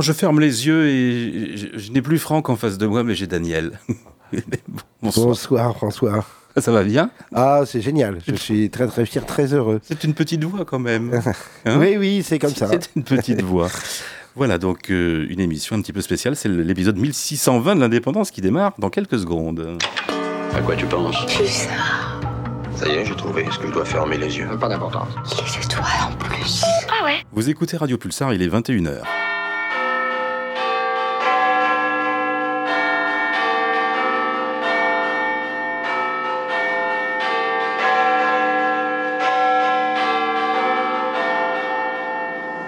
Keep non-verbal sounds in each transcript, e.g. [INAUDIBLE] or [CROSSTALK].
Je ferme les yeux et je, n'ai plus Franck en face de moi, mais j'ai Daniel. [LAUGHS] Bonsoir. Bonsoir, François. Ça va bien? Ah, c'est génial. Je [LAUGHS] suis très très fier, très heureux. C'est une petite voix quand même. [LAUGHS] Hein? Oui, oui, c'est comme ça. C'est une petite voix. Voilà, donc euh, une émission un petit peu spéciale. C'est l'épisode 1620 de l'indépendance qui démarre dans quelques secondes. À quoi tu penses? Pulsar. Ça y est, j'ai trouvé. Est-ce que je dois fermer les yeux Pas d'importance. Les étoiles en plus. Ah ouais Vous écoutez Radio Pulsar, il est 21h.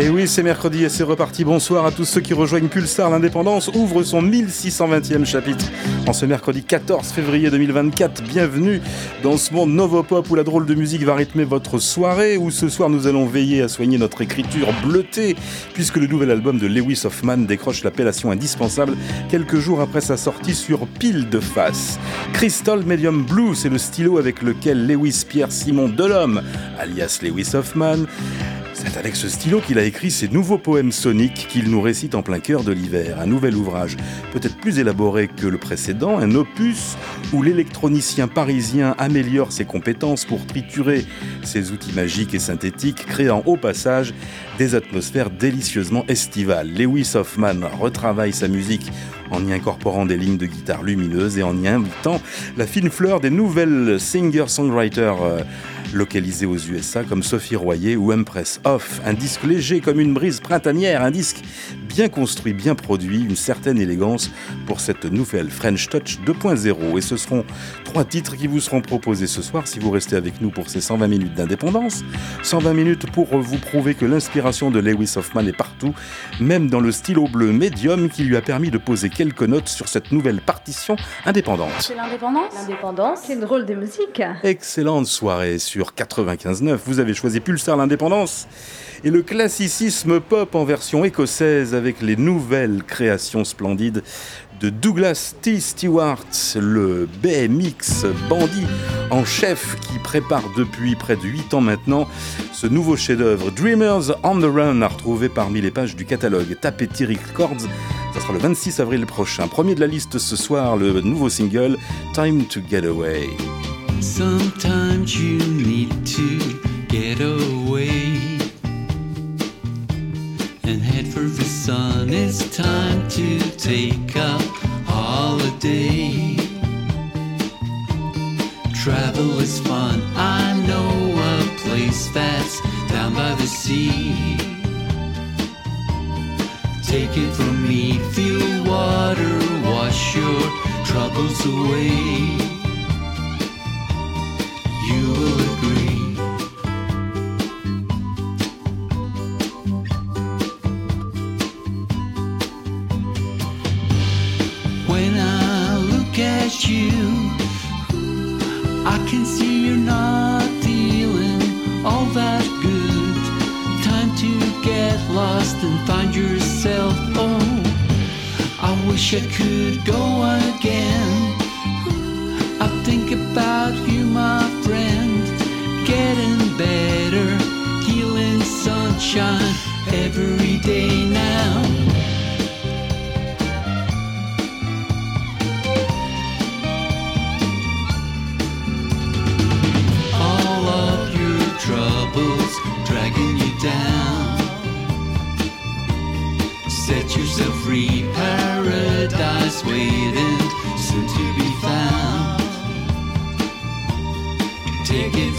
Et oui, c'est mercredi et c'est reparti. Bonsoir à tous ceux qui rejoignent Pulsar. L'indépendance ouvre son 1620e chapitre en ce mercredi 14 février 2024. Bienvenue dans ce monde Novopop où la drôle de musique va rythmer votre soirée. Où ce soir nous allons veiller à soigner notre écriture bleutée puisque le nouvel album de Lewis Hoffman décroche l'appellation indispensable quelques jours après sa sortie sur Pile de Face. Crystal Medium Blue, c'est le stylo avec lequel Lewis Pierre Simon Delhomme, alias Lewis Hoffman, c'est avec ce stylo qu'il a écrit ses nouveaux poèmes soniques qu'il nous récite en plein cœur de l'hiver. Un nouvel ouvrage, peut-être plus élaboré que le précédent, un opus où l'électronicien parisien améliore ses compétences pour triturer ses outils magiques et synthétiques, créant au passage des atmosphères délicieusement estivales. Lewis Hoffman retravaille sa musique en y incorporant des lignes de guitare lumineuses et en y invitant la fine fleur des nouvelles singer-songwriters. Euh, localisé aux USA comme Sophie Royer ou Empress Off. Un disque léger comme une brise printanière, un disque bien construit, bien produit, une certaine élégance pour cette nouvelle French Touch 2.0. Et ce seront trois titres qui vous seront proposés ce soir si vous restez avec nous pour ces 120 minutes d'indépendance. 120 minutes pour vous prouver que l'inspiration de Lewis Hoffman est partout, même dans le stylo bleu médium qui lui a permis de poser quelques notes sur cette nouvelle partition indépendante. C'est l'indépendance? L'indépendance, c'est drôle de musique. Excellente soirée sur 95.9. Vous avez choisi Pulsar l'indépendance et le classicisme pop en version écossaise avec les nouvelles créations splendides de Douglas T. Stewart, le BMX bandit en chef qui prépare depuis près de 8 ans maintenant ce nouveau chef-d'œuvre Dreamers on the Run à retrouver parmi les pages du catalogue Tapeti Records. Ça sera le 26 avril prochain. Premier de la liste ce soir, le nouveau single Time to Get Away. Sometimes you need to get away and head for the sun. It's time to take a holiday. Travel is fun. I know a place that's down by the sea. Take it from me, feel water, wash your troubles away you, I can see you're not feeling all that good. Time to get lost and find yourself. Oh, I wish I could go again. I think about you, my friend, getting better, healing sunshine every day now. Free, paradise waiting, soon to be found. Take it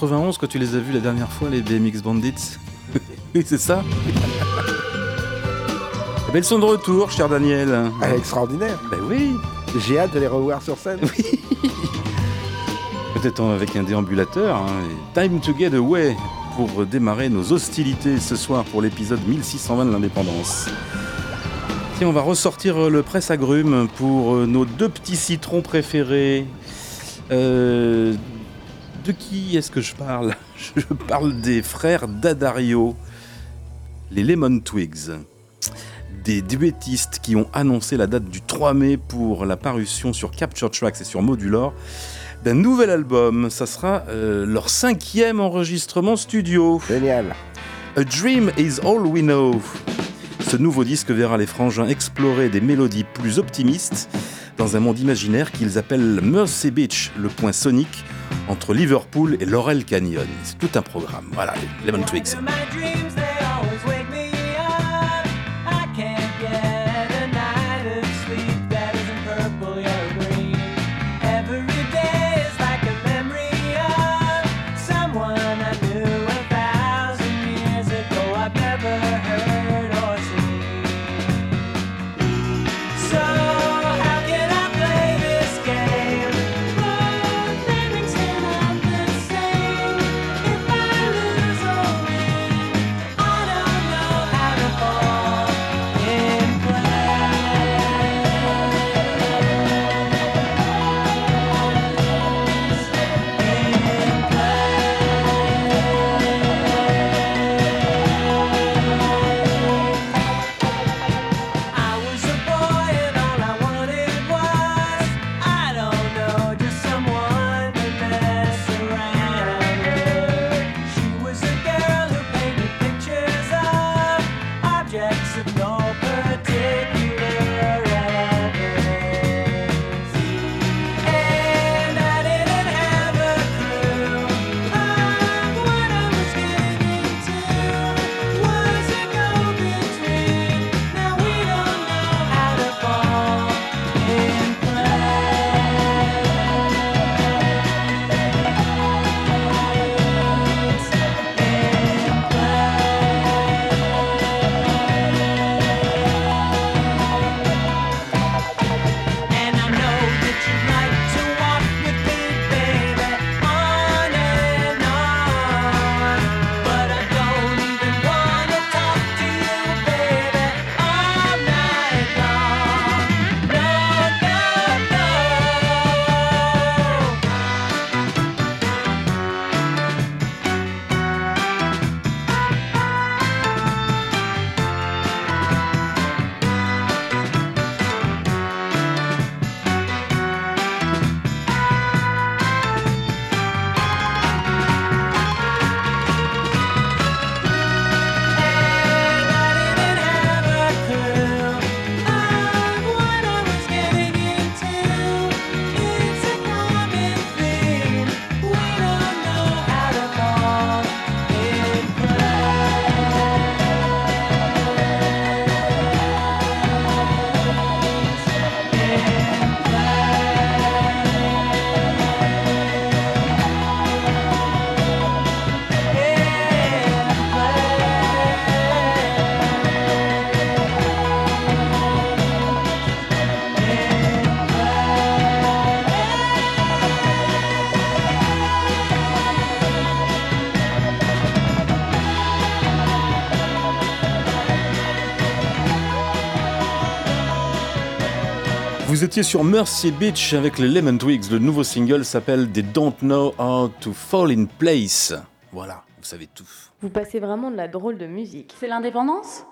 91, quand tu les as vus la dernière fois, les BMX Bandits Oui, [LAUGHS] c'est ça Eh ben, Ils sont de retour, cher Daniel. Ah, extraordinaire. Ben oui J'ai hâte de les revoir sur scène. [LAUGHS] Peut-être avec un déambulateur. hein, Time to get away pour démarrer nos hostilités ce soir pour l'épisode 1620 de l'indépendance. Tiens, on va ressortir le presse agrumes pour euh, nos deux petits citrons préférés. Euh, de qui est-ce que je parle? [LAUGHS] Je parle des frères Dadario, les Lemon Twigs. Des duettistes qui ont annoncé la date du 3 mai pour la parution sur Capture Tracks et sur Modulor d'un nouvel album. Ça sera euh, leur cinquième enregistrement studio. Génial. A Dream is All We Know. Ce nouveau disque verra les frangins explorer des mélodies plus optimistes dans un monde imaginaire qu'ils appellent Mercy Beach, le point sonique entre Liverpool et Laurel Canyon. C'est tout un programme. Voilà, Lemon Twigs. Vous étiez sur Mercy Beach avec les Lemon Twigs. Le nouveau single s'appelle They Don't Know How to Fall in Place. Voilà, vous savez tout. Vous passez vraiment de la drôle de musique. C'est l'indépendance?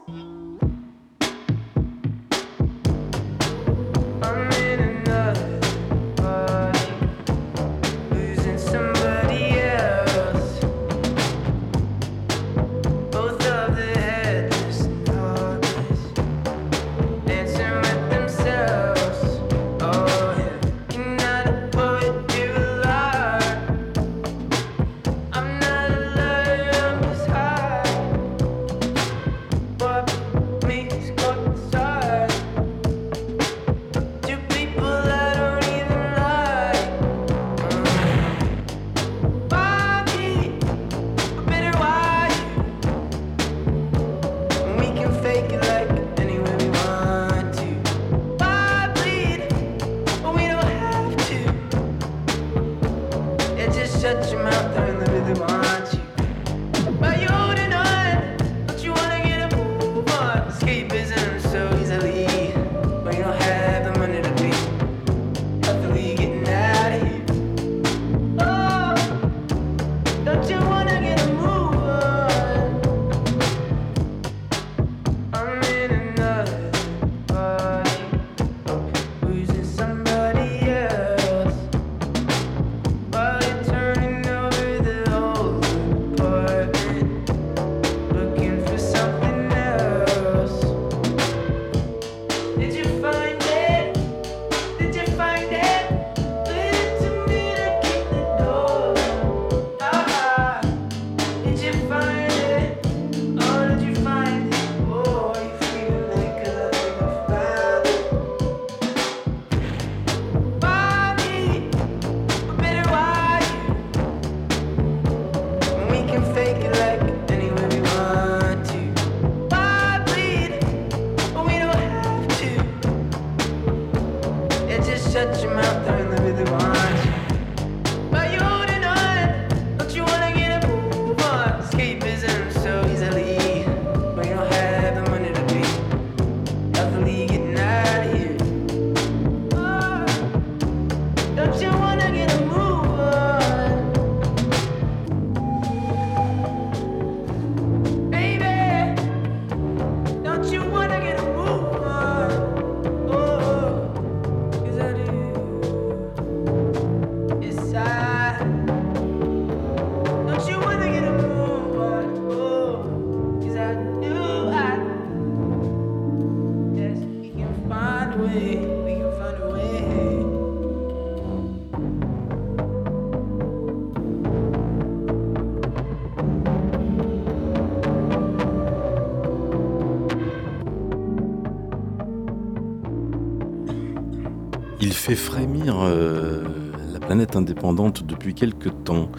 Euh, la planète indépendante depuis quelque temps.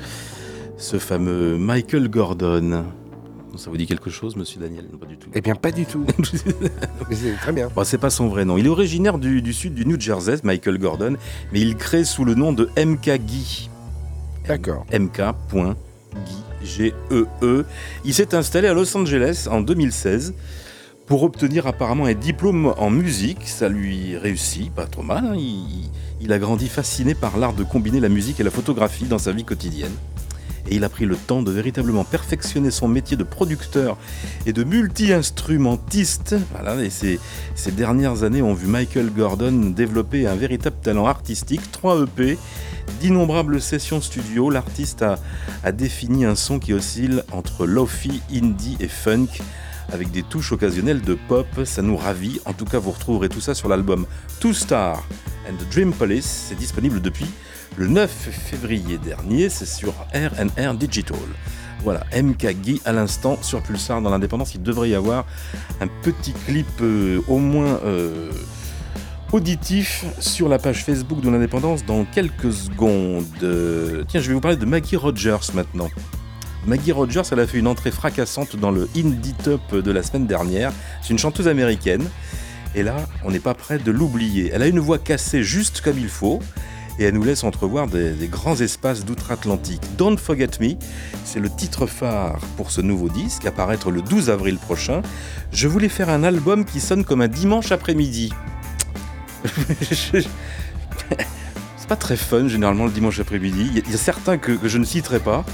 Ce fameux Michael Gordon. Ça vous dit quelque chose, monsieur Daniel? Pas du tout. Eh bien, pas du tout. [LAUGHS] c'est très bien. Bon, c'est pas son vrai nom. Il est originaire du, sud du New Jersey, Michael Gordon, mais il crée sous le nom de MK Guy. D'accord. MK.Guy. G-E-E. -E. Il s'est installé à Los Angeles en 2016 pour obtenir apparemment un diplôme en musique. Ça lui réussit, pas trop mal. Hein. Il, a grandi fasciné par l'art de combiner la musique et la photographie dans sa vie quotidienne. Et il a pris le temps de véritablement perfectionner son métier de producteur et de multi-instrumentiste. Voilà, et ces, ces dernières années ont vu Michael Gordon développer un véritable talent artistique, 3 EP, d'innombrables sessions studio. L'artiste a, a défini un son qui oscille entre lofi, indie et funk avec des touches occasionnelles de pop, ça nous ravit. En tout cas, vous retrouverez tout ça sur l'album Two Star and the Dream Police. C'est disponible depuis le 9 février dernier, c'est sur RNR Digital. Voilà, MK Guy à l'instant sur Pulsar dans l'indépendance. Il devrait y avoir un petit clip euh, au moins euh, auditif sur la page Facebook de l'indépendance dans quelques secondes. Tiens, je vais vous parler de Maggie Rogers maintenant. Maggie Rogers, elle a fait une entrée fracassante dans le Indie Top de la semaine dernière. C'est une chanteuse américaine. Et là, on n'est pas prêt de l'oublier. Elle a une voix cassée juste comme il faut. Et elle nous laisse entrevoir des, grands espaces d'outre-Atlantique. Don't Forget Me, c'est le titre phare pour ce nouveau disque, à paraître le 12 avril prochain. Je voulais faire un album qui sonne comme un dimanche après-midi. [LAUGHS] c'est pas très fun généralement le dimanche après-midi. Il y, a certains que, que je ne citerai pas.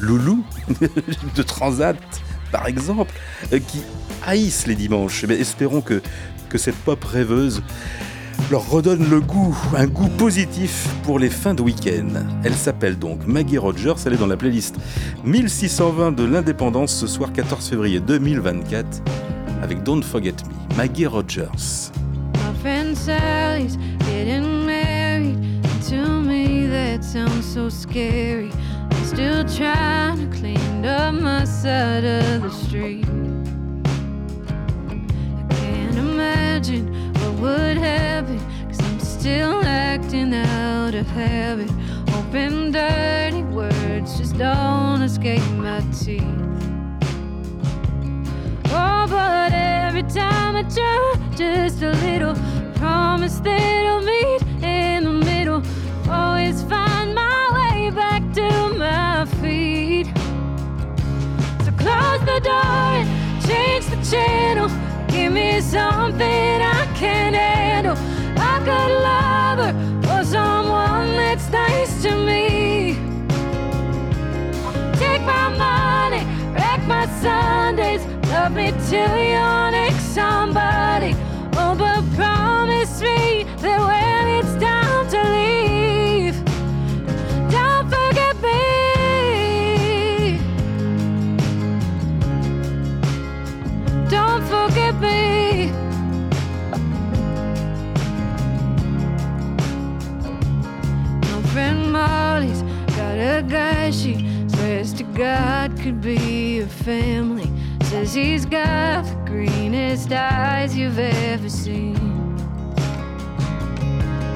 Loulou [LAUGHS] de Transat, par exemple, euh, qui haïssent les dimanches. Mais espérons que, cette pop rêveuse leur redonne le goût, un goût positif pour les fins de week-end. Elle s'appelle donc Maggie Rogers, elle est dans la playlist 1620 de l'indépendance ce soir 14 février 2024 avec Don't Forget Me, Maggie Rogers. Still trying to clean up my side of the street. I can't imagine what would happen, cause I'm still acting out of habit. Hoping dirty words just don't escape my teeth. Oh, but every time I try just a little, promise that I'll meet in the middle. Always find the door and change the channel. Give me something I can handle. I A good lover or someone that's nice to me. Take my money, wreck my Sundays. Love me till you're next somebody. Oh, but promise me a guy she swears to God could be a family. Says he's got the greenest eyes you've ever seen.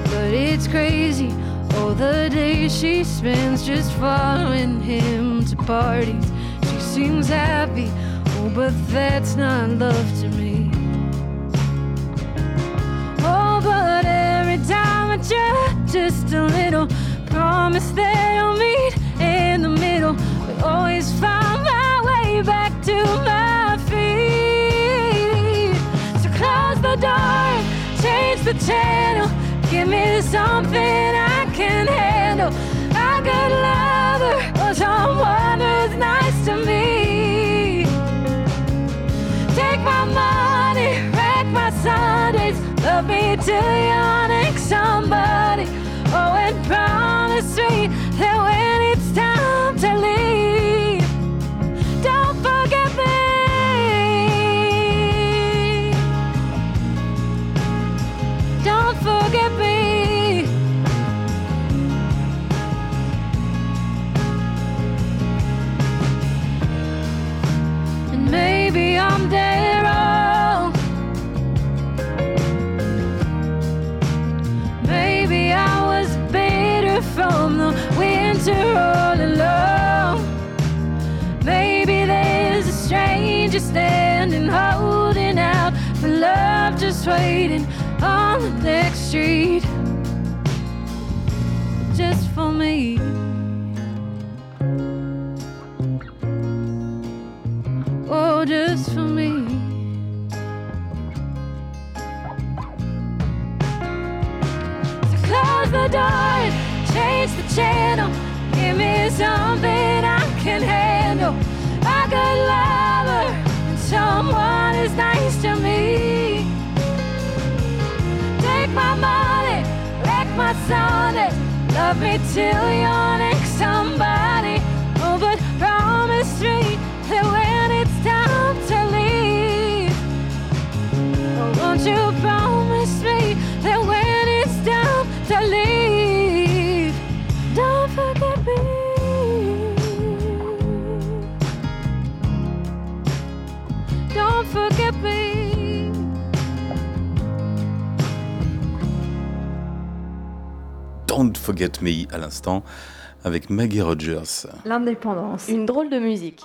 But it's crazy all the days she spends just following him to parties. She seems happy, oh, but that's not love to me. Oh, but every time I try just a little, promise that I'll meet in the middle. But always find my way back to my feet. So close the door, change the channel. Give me something I can handle. A good lover or someone who's nice to me. Take my money, wreck my Sundays. Love me till you're next somebody. Promise me that when it's time to leave, all along. Maybe there's a stranger standing, holding out for love, just waiting on the next street. À l'instant avec Maggie Rogers. L'indépendance. Une drôle de musique.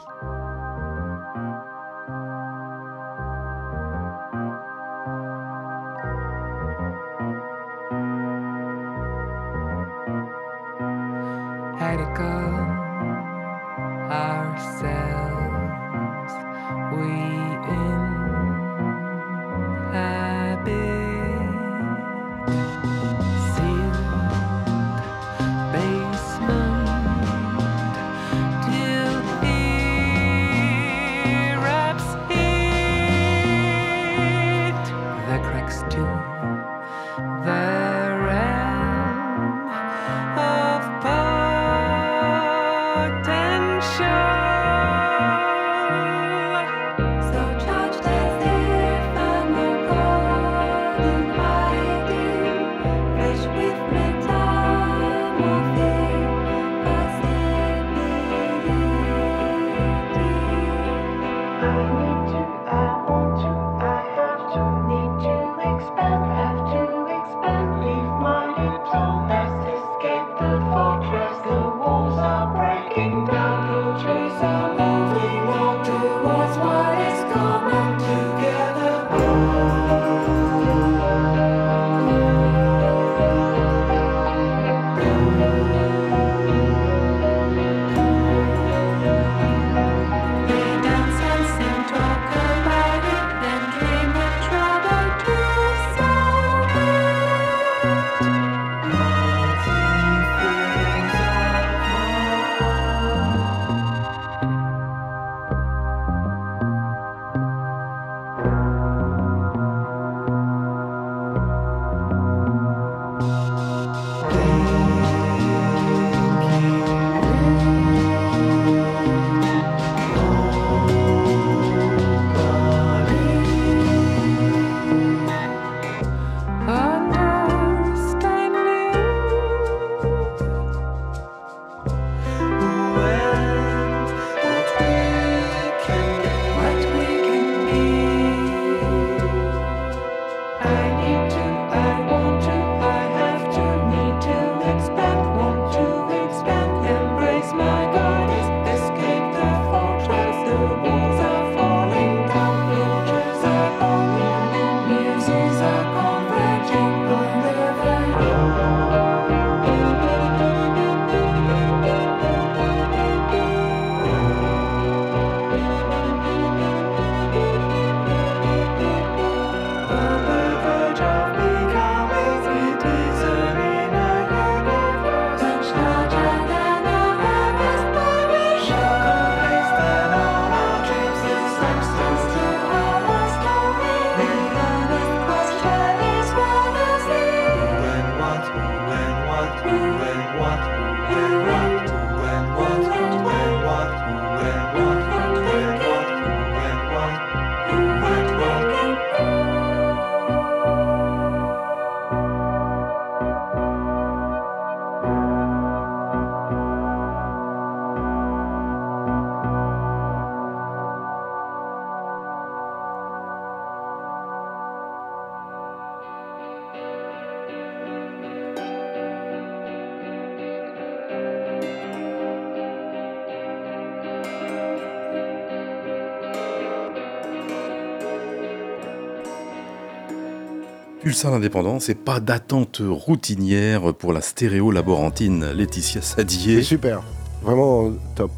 Pulsar l'indépendance et pas d'attente routinière pour la stéréo laborantine Laetitia Sadier. C'est super. Vraiment top.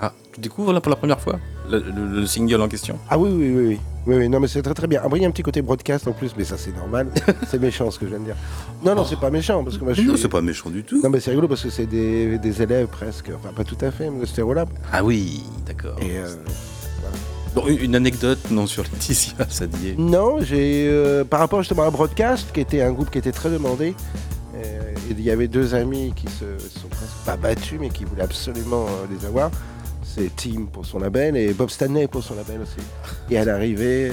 Ah, tu découvres là pour la première fois le, le- le single en question? Ah oui, oui, oui, oui. Oui, oui, non, mais c'est très très bien. Après, il y a un petit côté broadcast en plus, mais ça c'est normal. [LAUGHS] c'est méchant ce que je viens de dire. Non, non, c'est pas méchant parce que moi je Non, suis- c'est pas méchant du tout. Non, mais c'est rigolo parce que c'est des, des élèves presque, enfin pas tout à fait, mais de Stérolab. Ah oui, d'accord. Et euh, Bon, une anecdote non sur Laetitia Sadier. non, j'ai euh, par rapport justement à Broadcast, qui était un groupe qui était très demandé. euh, il y avait deux amis qui se sont presque pas battus, mais qui voulaient absolument euh, les avoir. C'est Tim pour son label et Bob Stanley pour son label aussi. Et à l'arrivée,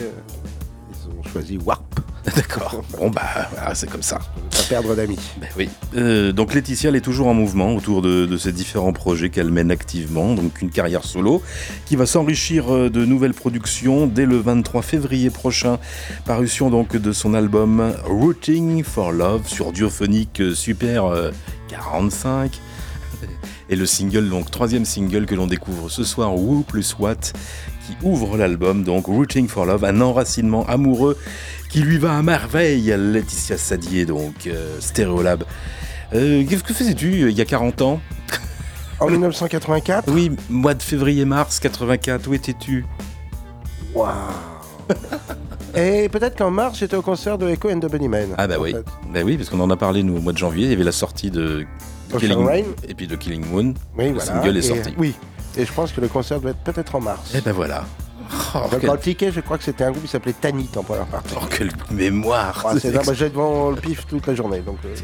ils ont choisi Warp. [LAUGHS] D'accord. Bon bah, voilà, c'est comme ça. Pas perdre d'amis. Ben oui. Euh, donc Laetitia, elle est toujours en mouvement autour de, de ces différents projets qu'elle mène activement. Donc une carrière solo qui va s'enrichir euh, de nouvelles productions dès le 23 février prochain. Parution donc de son album Rooting for Love sur Diophonique euh, Super euh, 45. Et le single, donc troisième single que l'on découvre ce soir, Who plus What, qui ouvre l'album, donc Rooting for Love, un enracinement amoureux qui lui va à merveille, Laetitia Sadier, donc euh, Stéréolab. Euh, Qu'est-ce que faisais-tu euh, il y a 40 ans? En 1984 Oui, mois de février-mars 84, où étais-tu? Waouh Et peut-être qu'en mars, j'étais au concert de Echo and the Bunnymen. Ah bah oui, fait. bah oui, parce qu'on en a parlé nous au mois de janvier, il y avait la sortie de Ocean Killing Rain. et puis de Killing Moon. Oui, le voilà. single est Et- sorti. Oui. Et je pense que le concert doit être peut-être en mars. Et ben voilà. Oh, Donc, quel- Dans le ticket, je crois que c'était un groupe qui s'appelait Tanit en première partie. oh, quelle mémoire Ah, c'est j'ai devant le pif toute la journée. Euh,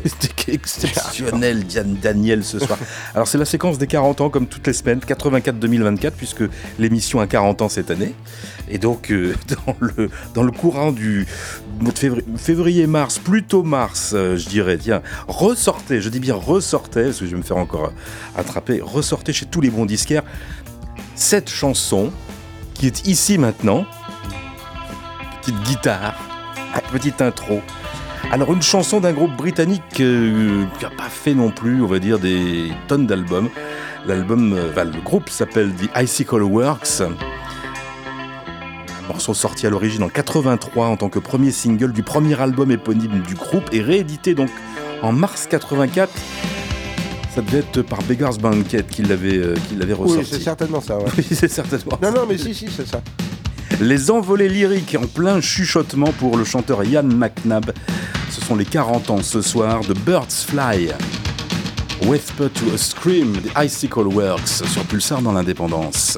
[LAUGHS] exceptionnel, [LAUGHS] Diane Daniel, ce soir. Alors, c'est la séquence des 40 ans, comme toutes les semaines, 84-2024, puisque l'émission a 40 ans cette année. Et donc, euh, [LAUGHS] dans, le, dans le courant du mois de février- février-mars, plutôt mars, euh, je dirais, tiens, ressortez, je dis bien ressortez, parce que je vais me faire encore attraper, ressortez chez tous les bons disquaires cette chanson qui est ici maintenant. Petite guitare, petite intro. Alors une chanson d'un groupe britannique euh, qui n'a pas fait non plus, on va dire, des tonnes d'albums. L'album, euh, enfin, le groupe s'appelle The Icicle Works. Un morceau sorti à l'origine en 83 en tant que premier single du premier album éponyme du groupe et réédité donc en mars 84. Ça devait être par Beggar's Banquet qui l'avait euh, qui l'avait Oui, ressorti. c'est certainement ça. ouais. [LAUGHS] Oui, c'est certainement Non, non, mais si, si, c'est ça. les envolées lyriques en plein chuchotement pour le chanteur Ian McNabb. Ce sont les 40 ans ce soir de Birds Fly. Whisper to a Scream, The Icicle Works sur Pulsar dans l'indépendance.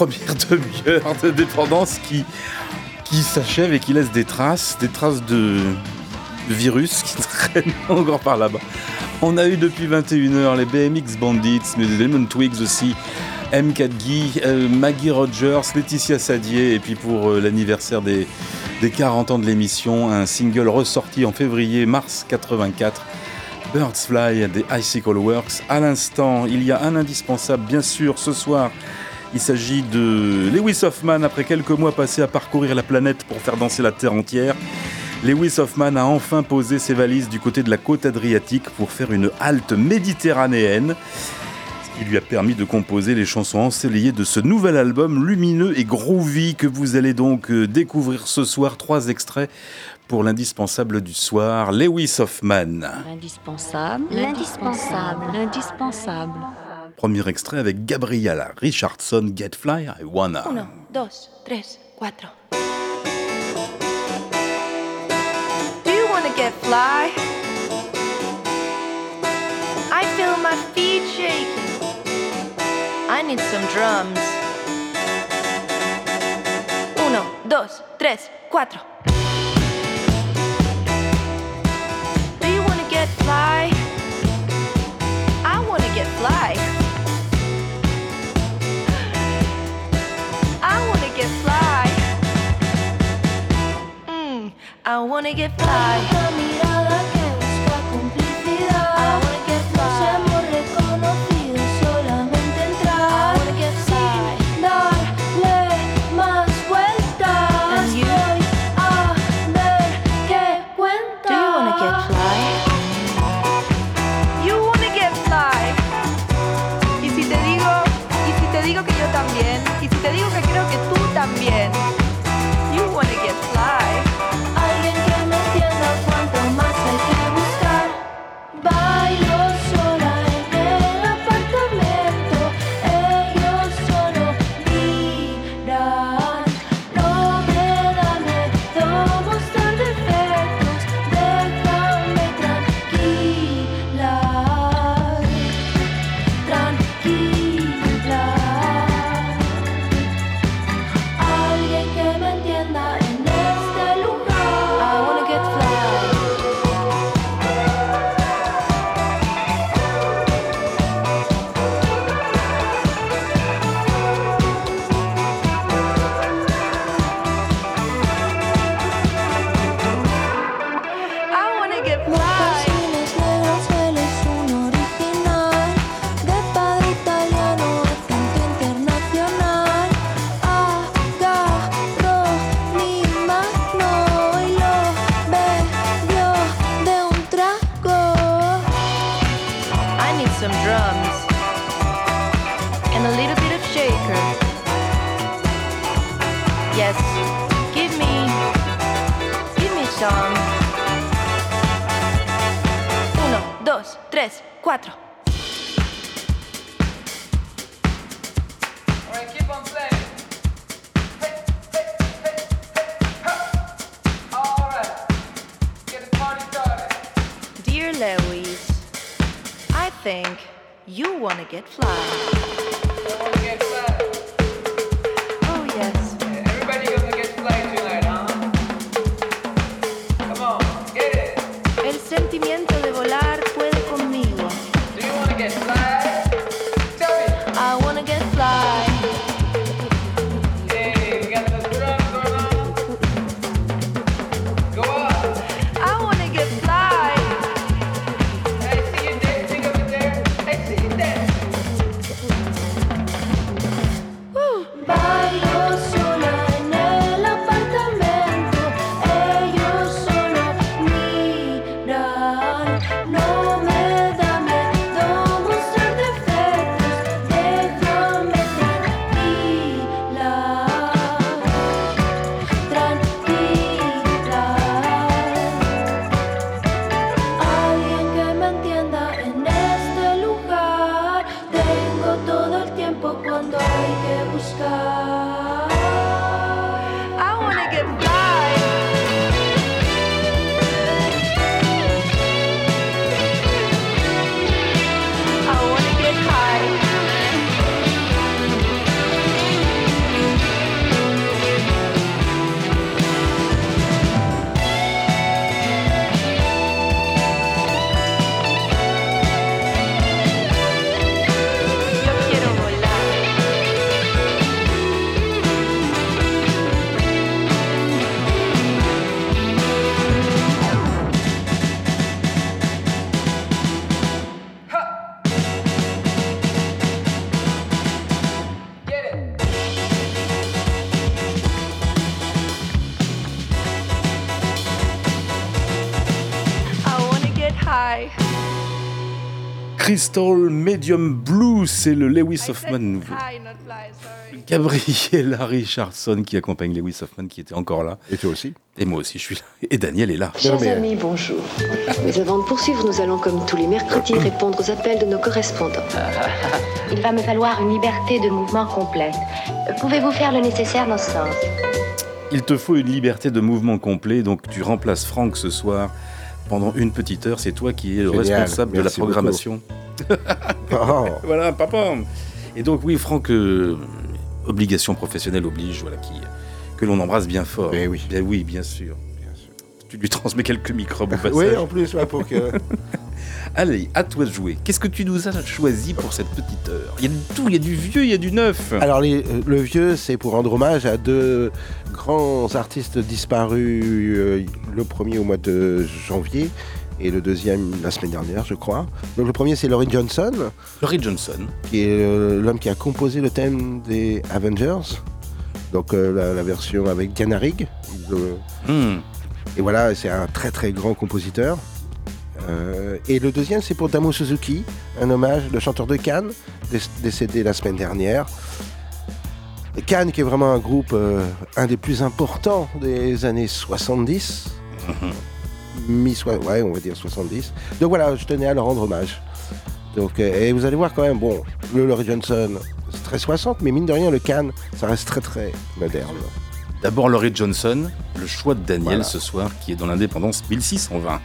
Première demi-heure de dépendance qui, qui s'achève et qui laisse des traces, des traces de, virus qui [LAUGHS] traînent encore par là-bas. On a eu depuis 21h les BMX Bandits, les Lemon Twigs aussi, M4 Guy, euh, Maggie Rogers, Laetitia Sadier, et puis pour euh, l'anniversaire des, des 40 ans de l'émission, un single ressorti en février-mars 84. Birds Fly des Icicle Works. À l'instant, il y a un indispensable, bien sûr, ce soir. Il s'agit de Lewis Hoffman, après quelques mois passés à parcourir la planète pour faire danser la Terre entière. Lewis Hoffman a enfin posé ses valises du côté de la côte adriatique pour faire une halte méditerranéenne, ce qui lui a permis de composer les chansons ensoleillées de ce nouvel album lumineux et groovy que vous allez donc euh, découvrir ce soir. Trois extraits pour l'indispensable du soir, Lewis Hoffman. L'indispensable, l'indispensable, l'indispensable. Premier extrait avec Gabriella Richardson, Get Fly, I Wanna. Uno, dos, tres, cuatro. Do you wanna get fly? I feel my feet shaking. I need some drums. Uno, dos, tres, cuatro. Do you wanna get fly? I wanna get fly. I wanna get fly. You wanna get fly. Medium Blue, c'est le Lewis Hoffman. Gabriella Richardson qui accompagne Lewis Hoffman qui était encore là. Et toi aussi Et moi aussi, je suis là. Et Daniel est là. Chers amis, bonjour. Mais avant de poursuivre, nous allons, comme tous les mercredis, [COUGHS] répondre aux appels de nos correspondants. Il va me falloir une liberté de mouvement complète. Pouvez-vous faire le nécessaire dans ce sens? Il te faut une liberté de mouvement complet, donc tu remplaces Franck ce soir pendant une petite heure. C'est toi qui es le Génial, responsable de la programmation. [LAUGHS] Oh. [LAUGHS] voilà, papa. Et donc oui, Franck, euh, obligation professionnelle oblige, voilà, qui, que l'on embrasse bien fort. Eh oui. Bien oui, bien sûr. Tu lui transmets quelques microbes au passage. Oui, en plus, ouais, pour que. [LAUGHS] Allez, à toi de jouer. Qu'est-ce que tu nous as choisi pour cette petite heure? Il y a de tout, il y a du vieux, il y a du neuf. Alors, les- euh, le vieux, c'est pour rendre hommage à deux grands artistes disparus. euh, le premier au mois de janvier et le deuxième la semaine dernière, je crois. Donc, le premier, c'est Laurie Johnson, Laurie Johnson. qui est euh, l'homme qui a composé le thème des Avengers. Donc, euh, la, la version avec Diana Rigg. Le- Hmm. Et voilà, c'est un très très grand compositeur. Euh, et le deuxième, c'est pour Damo Suzuki, un hommage, le chanteur de Cannes, dé- décédé la semaine dernière. Et Cannes, qui est vraiment un groupe, euh, un des plus importants des années 70. Mi ouais, on va dire 70. Donc voilà, je tenais à leur rendre hommage. Donc, euh, et vous allez voir quand même, bon, le Laurie Johnson, c'est très 60, mais mine de rien, le Cannes, ça reste très très moderne. D'abord Laurie Johnson, le choix de Daniel Voilà. ce soir, qui est dans l'indépendance 1620.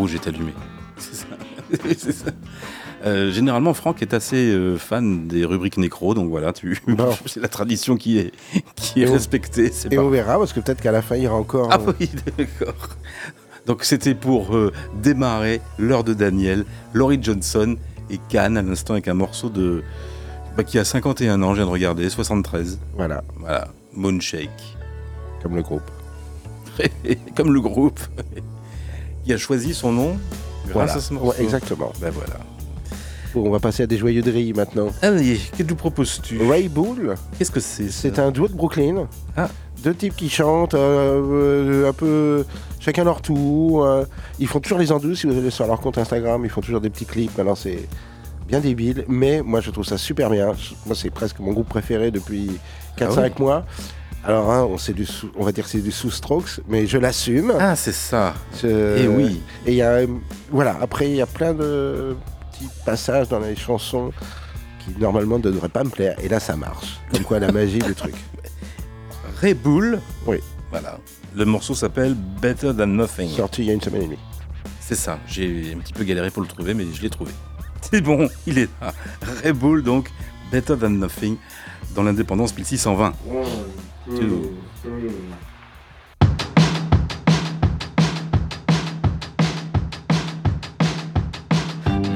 Rouge est allumée. [LAUGHS] C'est ça. [LAUGHS] C'est ça. Euh, généralement, Franck est assez euh, fan des rubriques nécro, donc voilà, tu... [LAUGHS] c'est la tradition qui est, qui est Et on- respectée. c'est Et pas- on verra, parce que peut-être qu'à la fin, il y aura encore. Ah oui, d'accord. Donc c'était pour euh, démarrer l'heure de Daniel, Laurie Johnson et Cannes à l'instant avec un morceau de bah, qui a 51 ans, je viens de regarder, 73. Voilà. Voilà, Moonshake. Comme le groupe. Comme le groupe. Qui a choisi son nom grâce Voilà. à ce morceau. Ouais, exactement. Ben voilà. Bon, on va passer à des joyeux de riz maintenant. Allez, que nous proposes-tu Ray Bull. Qu'est-ce que c'est C'est un duo de Brooklyn. Ah. Deux types qui chantent euh, un peu chacun leur tour. euh, ils font toujours les andous si vous allez sur leur compte Instagram. Ils font toujours des petits clips. Maintenant, c'est bien débile. Mais moi, je trouve ça super bien. Moi, c'est presque mon groupe préféré depuis 4-5 Ah oui. mois. Alors, hein, on, du va dire que c'est du sous-strokes, mais je l'assume. Ah, c'est ça. Je- Eh oui. Et il y a, voilà, après, il y a plein de petits passages dans les chansons qui normalement ne devraient pas me plaire. Et là, ça marche. Comme quoi, la magie du truc. [LAUGHS] Ray Bull. Oui. Voilà. Le morceau s'appelle Better Than Nothing. Sorti il y a une semaine et demie. C'est ça. J'ai un petit peu galéré pour le trouver, mais je l'ai trouvé. [LAUGHS] C'est bon, il est là. Ray Bull, donc, Better Than Nothing, dans l'indépendance 1620. Two.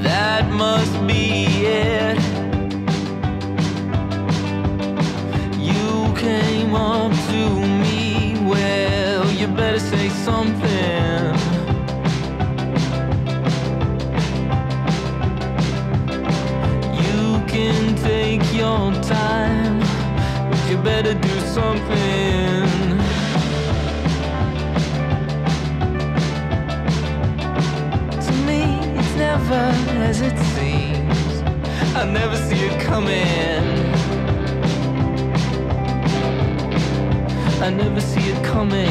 That must be it. You came up to me. Well, you better say something. You can take your time, but you better do something. To me, it's never as it seems. I never see it coming. I never see it coming.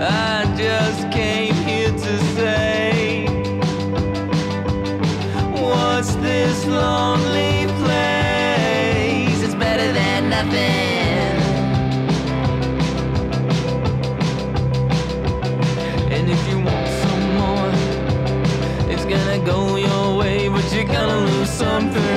I just came something.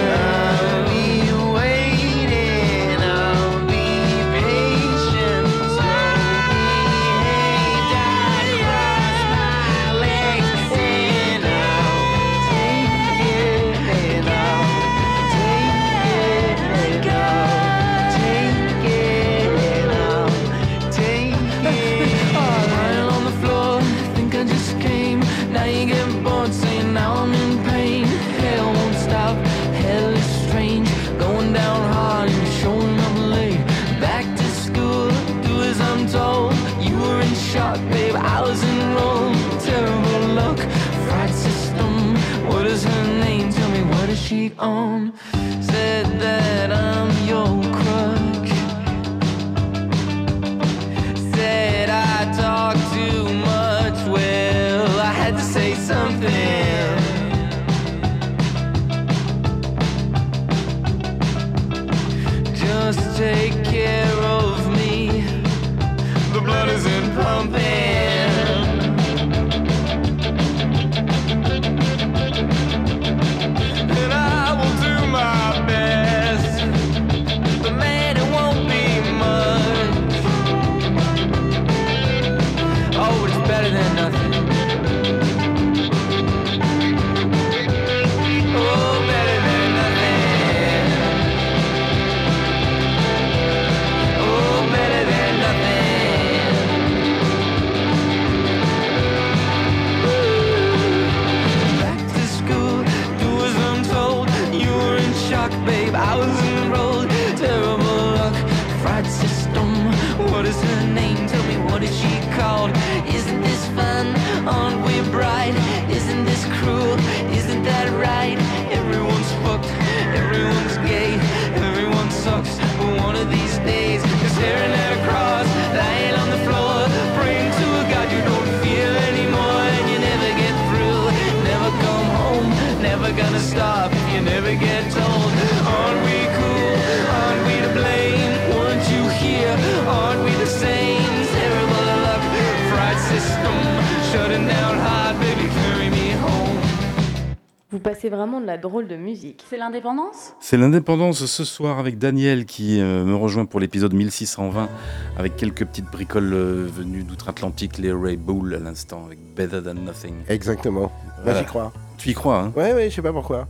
Vous passez vraiment de la drôle de musique. C'est l'indépendance? C'est l'indépendance ce soir avec Daniel qui euh, me rejoint pour l'épisode 1620 avec quelques petites bricoles euh, venues d'outre-Atlantique, les Ray Bull à l'instant avec Better Than Nothing. Exactement. Bah, Voilà. j'y crois. Tu y crois, hein? Ouais, ouais, je sais pas pourquoi.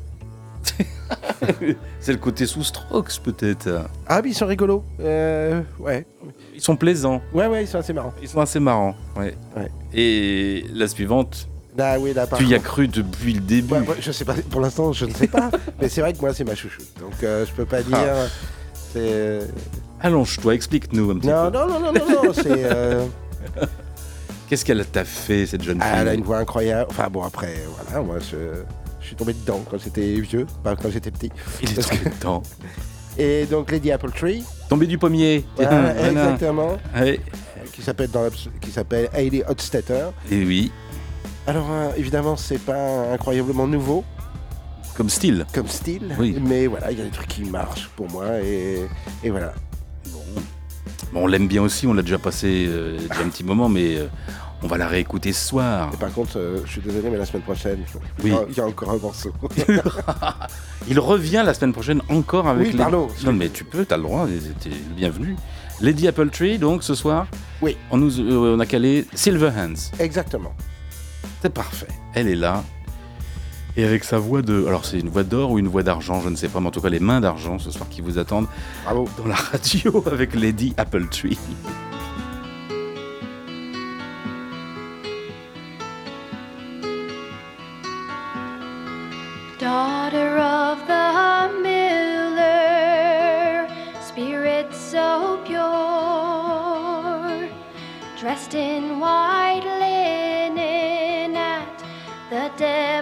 [LAUGHS] C'est le côté sous Strokes peut-être. Ah, mais ils sont rigolos. Euh, ouais. Ils sont plaisants. Ouais, ouais, ils sont assez marrants. Ils sont assez marrants. Ouais. Ouais. Et la suivante, Ah oui, là, par tu y as contre- cru depuis le début. Ouais, ouais, je sais pas, pour l'instant, je ne sais pas. [LAUGHS] mais c'est vrai que moi, c'est ma chouchoute. Donc, euh, je peux pas dire. Ah. C'est. euh, Allonge-toi, explique-nous un petit Non, peu. non, non, non, non, non, c'est. euh, [LAUGHS] Qu'est-ce qu'elle t'a fait cette jeune fille Ah, elle a une voix incroyable. Enfin, bon, après, voilà, moi, je, je suis tombé dedans quand j'étais vieux, pas quand j'étais petit. Il est tombé dedans. [LAUGHS] Et donc, Lady Apple Tree. Tombé du pommier. Voilà, exactement. Ouais. Qui s'appelle Hailey Hotstetter. Et oui, Alors, euh, évidemment, c'est pas incroyablement nouveau comme style. comme style, Oui. mais voilà, il y a des trucs qui marchent pour moi et, et voilà. Bon, on l'aime bien aussi, on l'a déjà passé euh, a un petit moment, mais euh, on va la réécouter ce soir. Et par contre, euh, je suis désolé, mais la semaine prochaine, il Oui. y a- il y a encore un morceau. [LAUGHS] Il revient la semaine prochaine encore avec Oui, les... pardon. Non mais tu peux, t'as le droit, t'es bienvenu. Lady Apple Tree, donc ce soir, Oui. on, nous, on a calé Silver Hands. Exactement. C'est parfait. Elle est là. Et avec sa voix de... Alors c'est une voix d'or ou une voix d'argent, je ne sais pas, mais en tout cas les mains d'argent ce soir qui vous attendent Bravo. dans la radio [LAUGHS] avec Lady Apple Tree. Daughter of the miller, spirit so pure, dressed in white the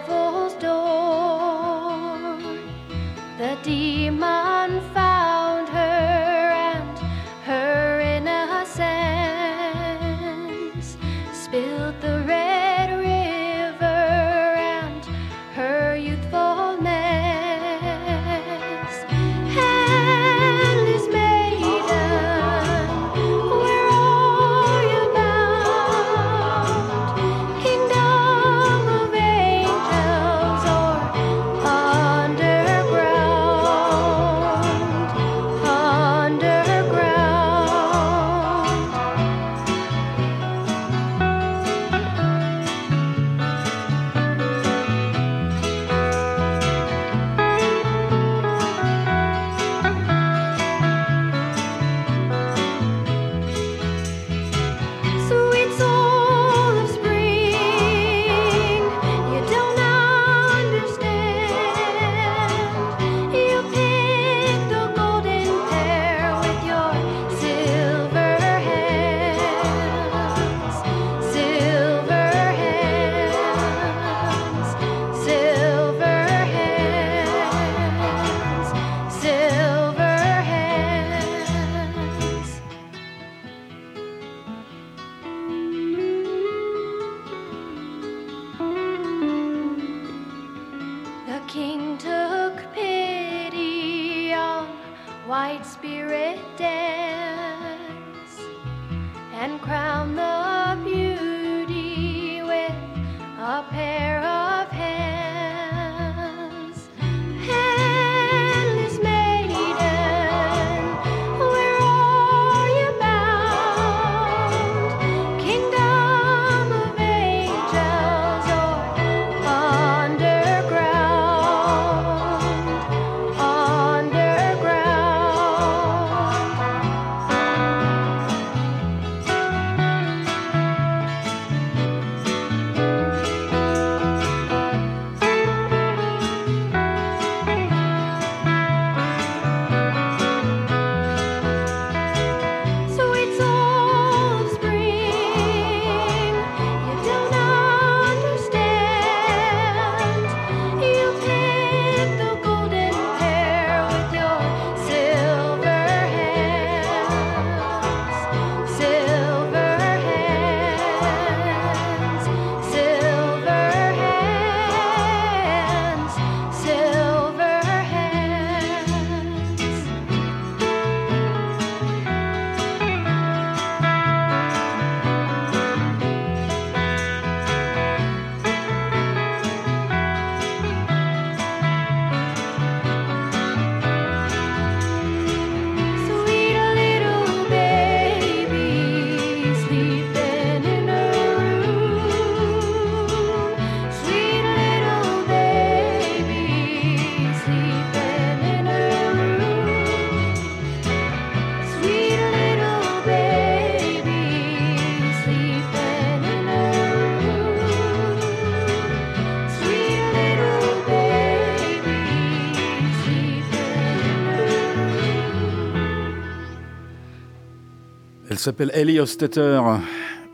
s'appelle Ellie Hostetter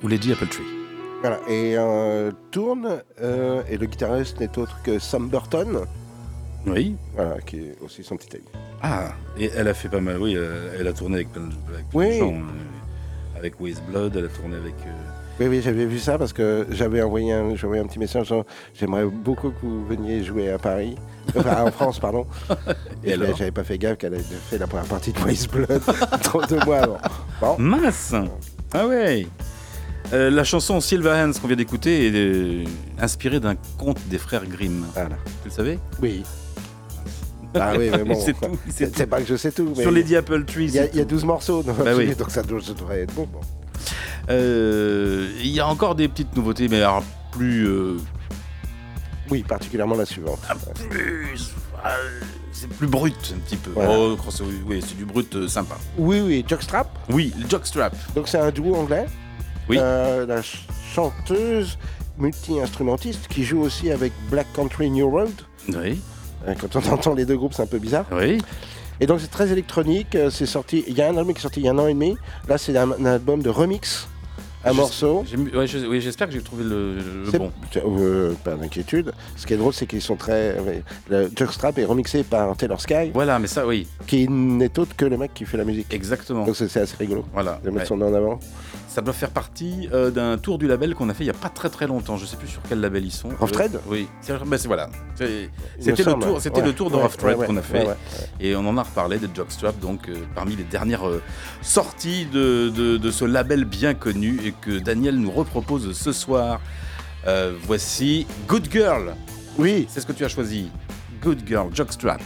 ou Lady Apple Tree. Voilà, et euh, tourne, euh, et le guitariste n'est autre que Sam Burton. Oui. Voilà, qui est aussi son petit ami. Ah, et elle a fait pas mal, oui, euh, elle a tourné avec plein de, avec Oui. gens. avec With Blood, elle a tourné avec. euh, Oui, oui, j'avais vu ça parce que j'avais envoyé un, envoyé un petit message. genre, J'aimerais beaucoup que vous veniez jouer à Paris, enfin en France, pardon. [LAUGHS] Et j'avais pas fait gaffe qu'elle avait fait la première partie de Waste Blood [LAUGHS] trop deux mois avant. Bon. Mince Ah ouais Euh, La chanson Silverhands qu'on vient d'écouter est euh, inspirée d'un conte des frères Grimm. Voilà. Tu le savais Oui. Ah oui, mais [LAUGHS] bon, c'est pas que je sais tout. Mais Sur Lady Apple Tree, il y, a, c'est il y a tout. 12 morceaux, donc, Bah oui. donc ça, devrait être bon. bon. Euh, Il y a encore des petites nouveautés, mais alors plus. euh, Oui, particulièrement la suivante. plus euh, c'est plus brut un petit peu. Voilà. Oh, oui, c'est du brut euh, sympa. Oui, oui, Jockstrap. Oui, jockstrap. Donc c'est un duo anglais. Oui. Euh, la ch- chanteuse multi-instrumentiste qui joue aussi avec Black Country New Road. Oui. Euh, Quand on [LAUGHS] entend les deux groupes, c'est un peu bizarre. Oui. Et donc c'est très électronique. C'est sorti. Il y a un album qui est sorti il y a un an et demi. Là, c'est un, un album de remix. Un morceau. ouais, je- oui, j'espère que j'ai trouvé le, bon. euh, pas d'inquiétude. Ce qui est drôle, c'est qu'ils sont très. euh, Le Jockstrap est remixé par Taylor Sky, Voilà, mais ça, oui, qui n'est autre que le mec qui fait la musique. exactement. Donc c'est c'est assez rigolo Voilà. de mettre Ouais. son nom en avant. Ça doit faire partie euh, d'un tour du label qu'on a fait il y a pas très très longtemps. Je sais plus sur quel label ils sont. Rough Trade Oui. C'est c'est- voilà. C'était le tour, c'était ouais. le tour de Ouais, Rough Trade qu'on a fait. Et on en a reparlé de Jockstrap, donc euh, parmi les dernières euh, sorties de, de- de ce label bien connu et que Daniel nous repropose ce soir. Euh, voici Good Girl. Oui. C'est ce que tu as choisi. Good Girl, Jockstrap.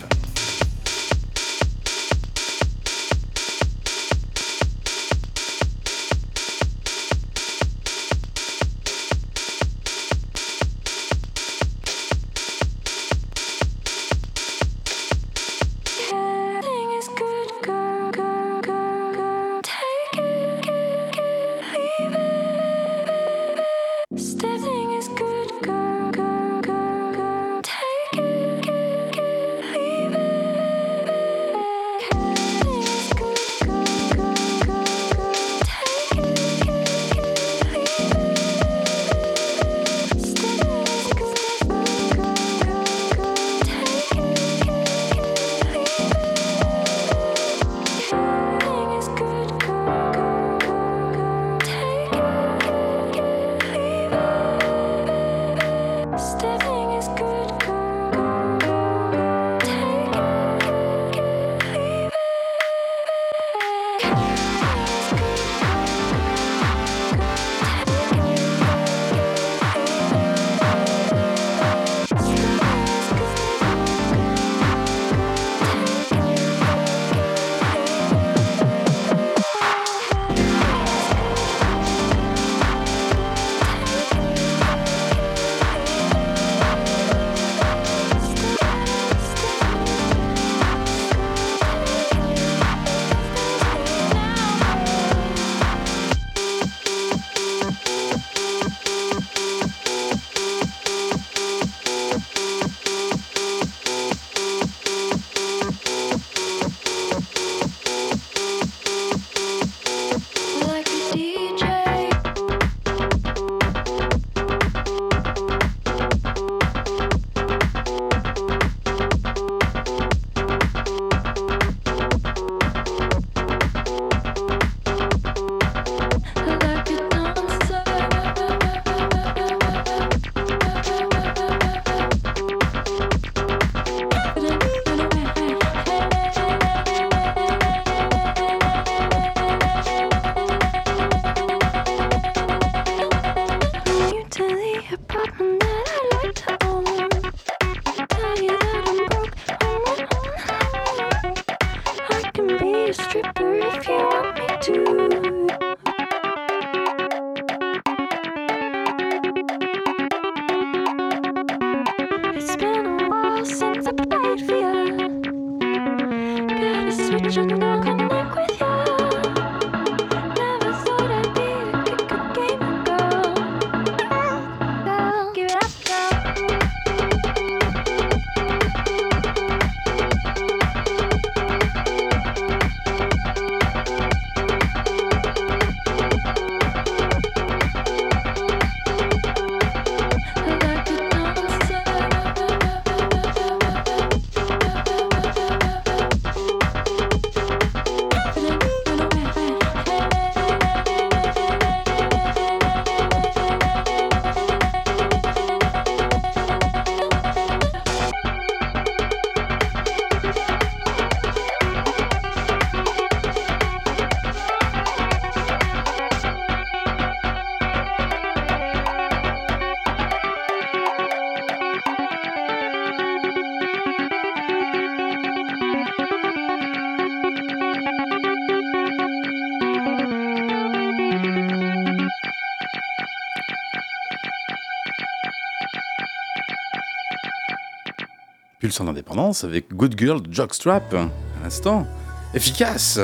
Pulsar d'indépendance avec Good Girl Jockstrap, à l'instant. Efficace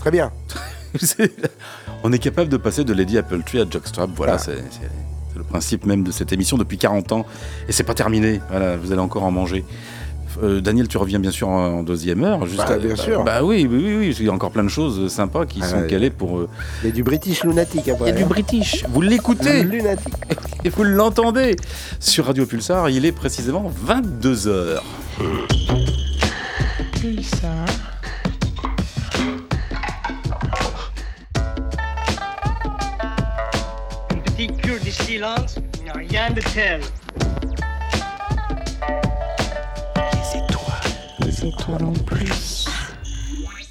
Très bien. [LAUGHS] On est capable de passer de Lady Apple Tree à Jockstrap, voilà, Ah. c'est le principe même de cette émission depuis 40 ans. Et c'est pas terminé, voilà, vous allez encore en manger. Euh, Daniel, tu reviens bien sûr en, en deuxième heure. Juste Bah, bien sûr. Bah oui, oui, oui, oui, il y a encore plein de choses sympas qui Ah, sont calées pour. euh, Il y a du British lunatique après. Il y a du hein. British. Vous l'écoutez Lunatique. [LAUGHS] et vous l'entendez sur Radio Pulsar. Il est précisément 22 h Pulsar. Une petite cure du silence, il n'y a rien de tel. Les étoiles en plus.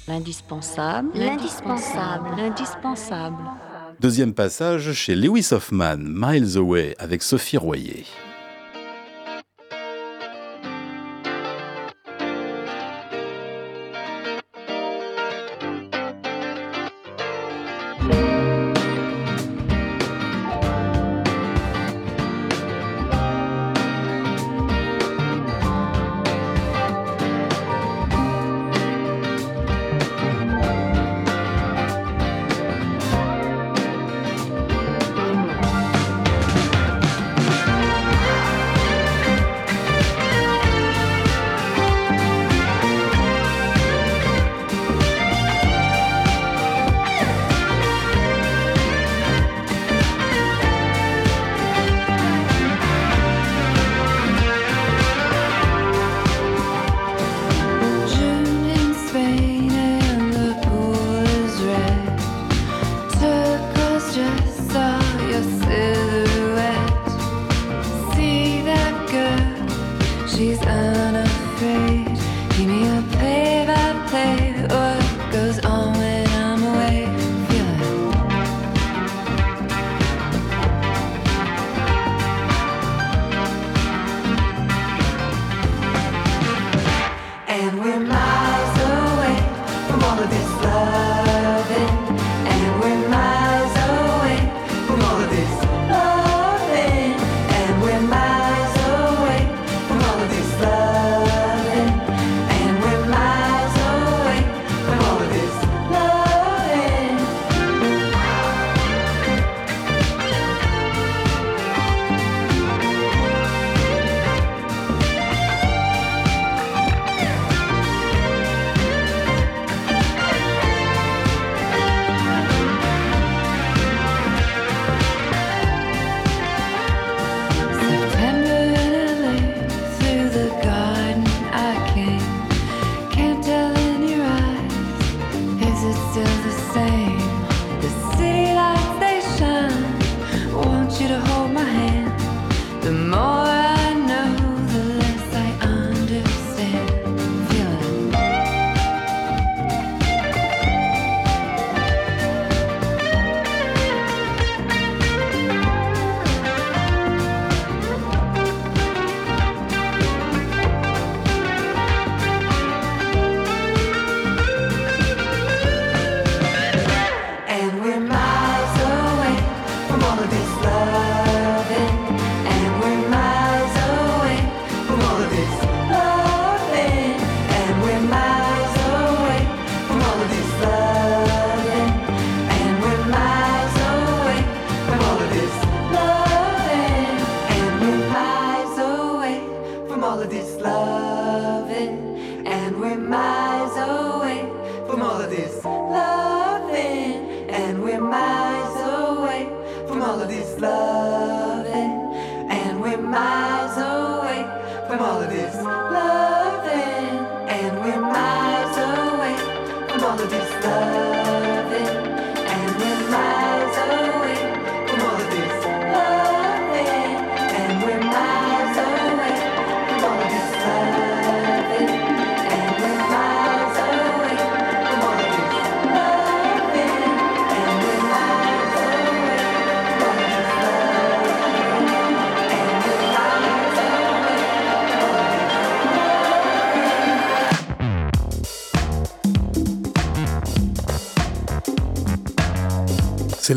L'indispensable, l'indispensable, l'indispensable. Deuxième passage chez Lewis Hoffman, Miles Away, avec Sophie Royer.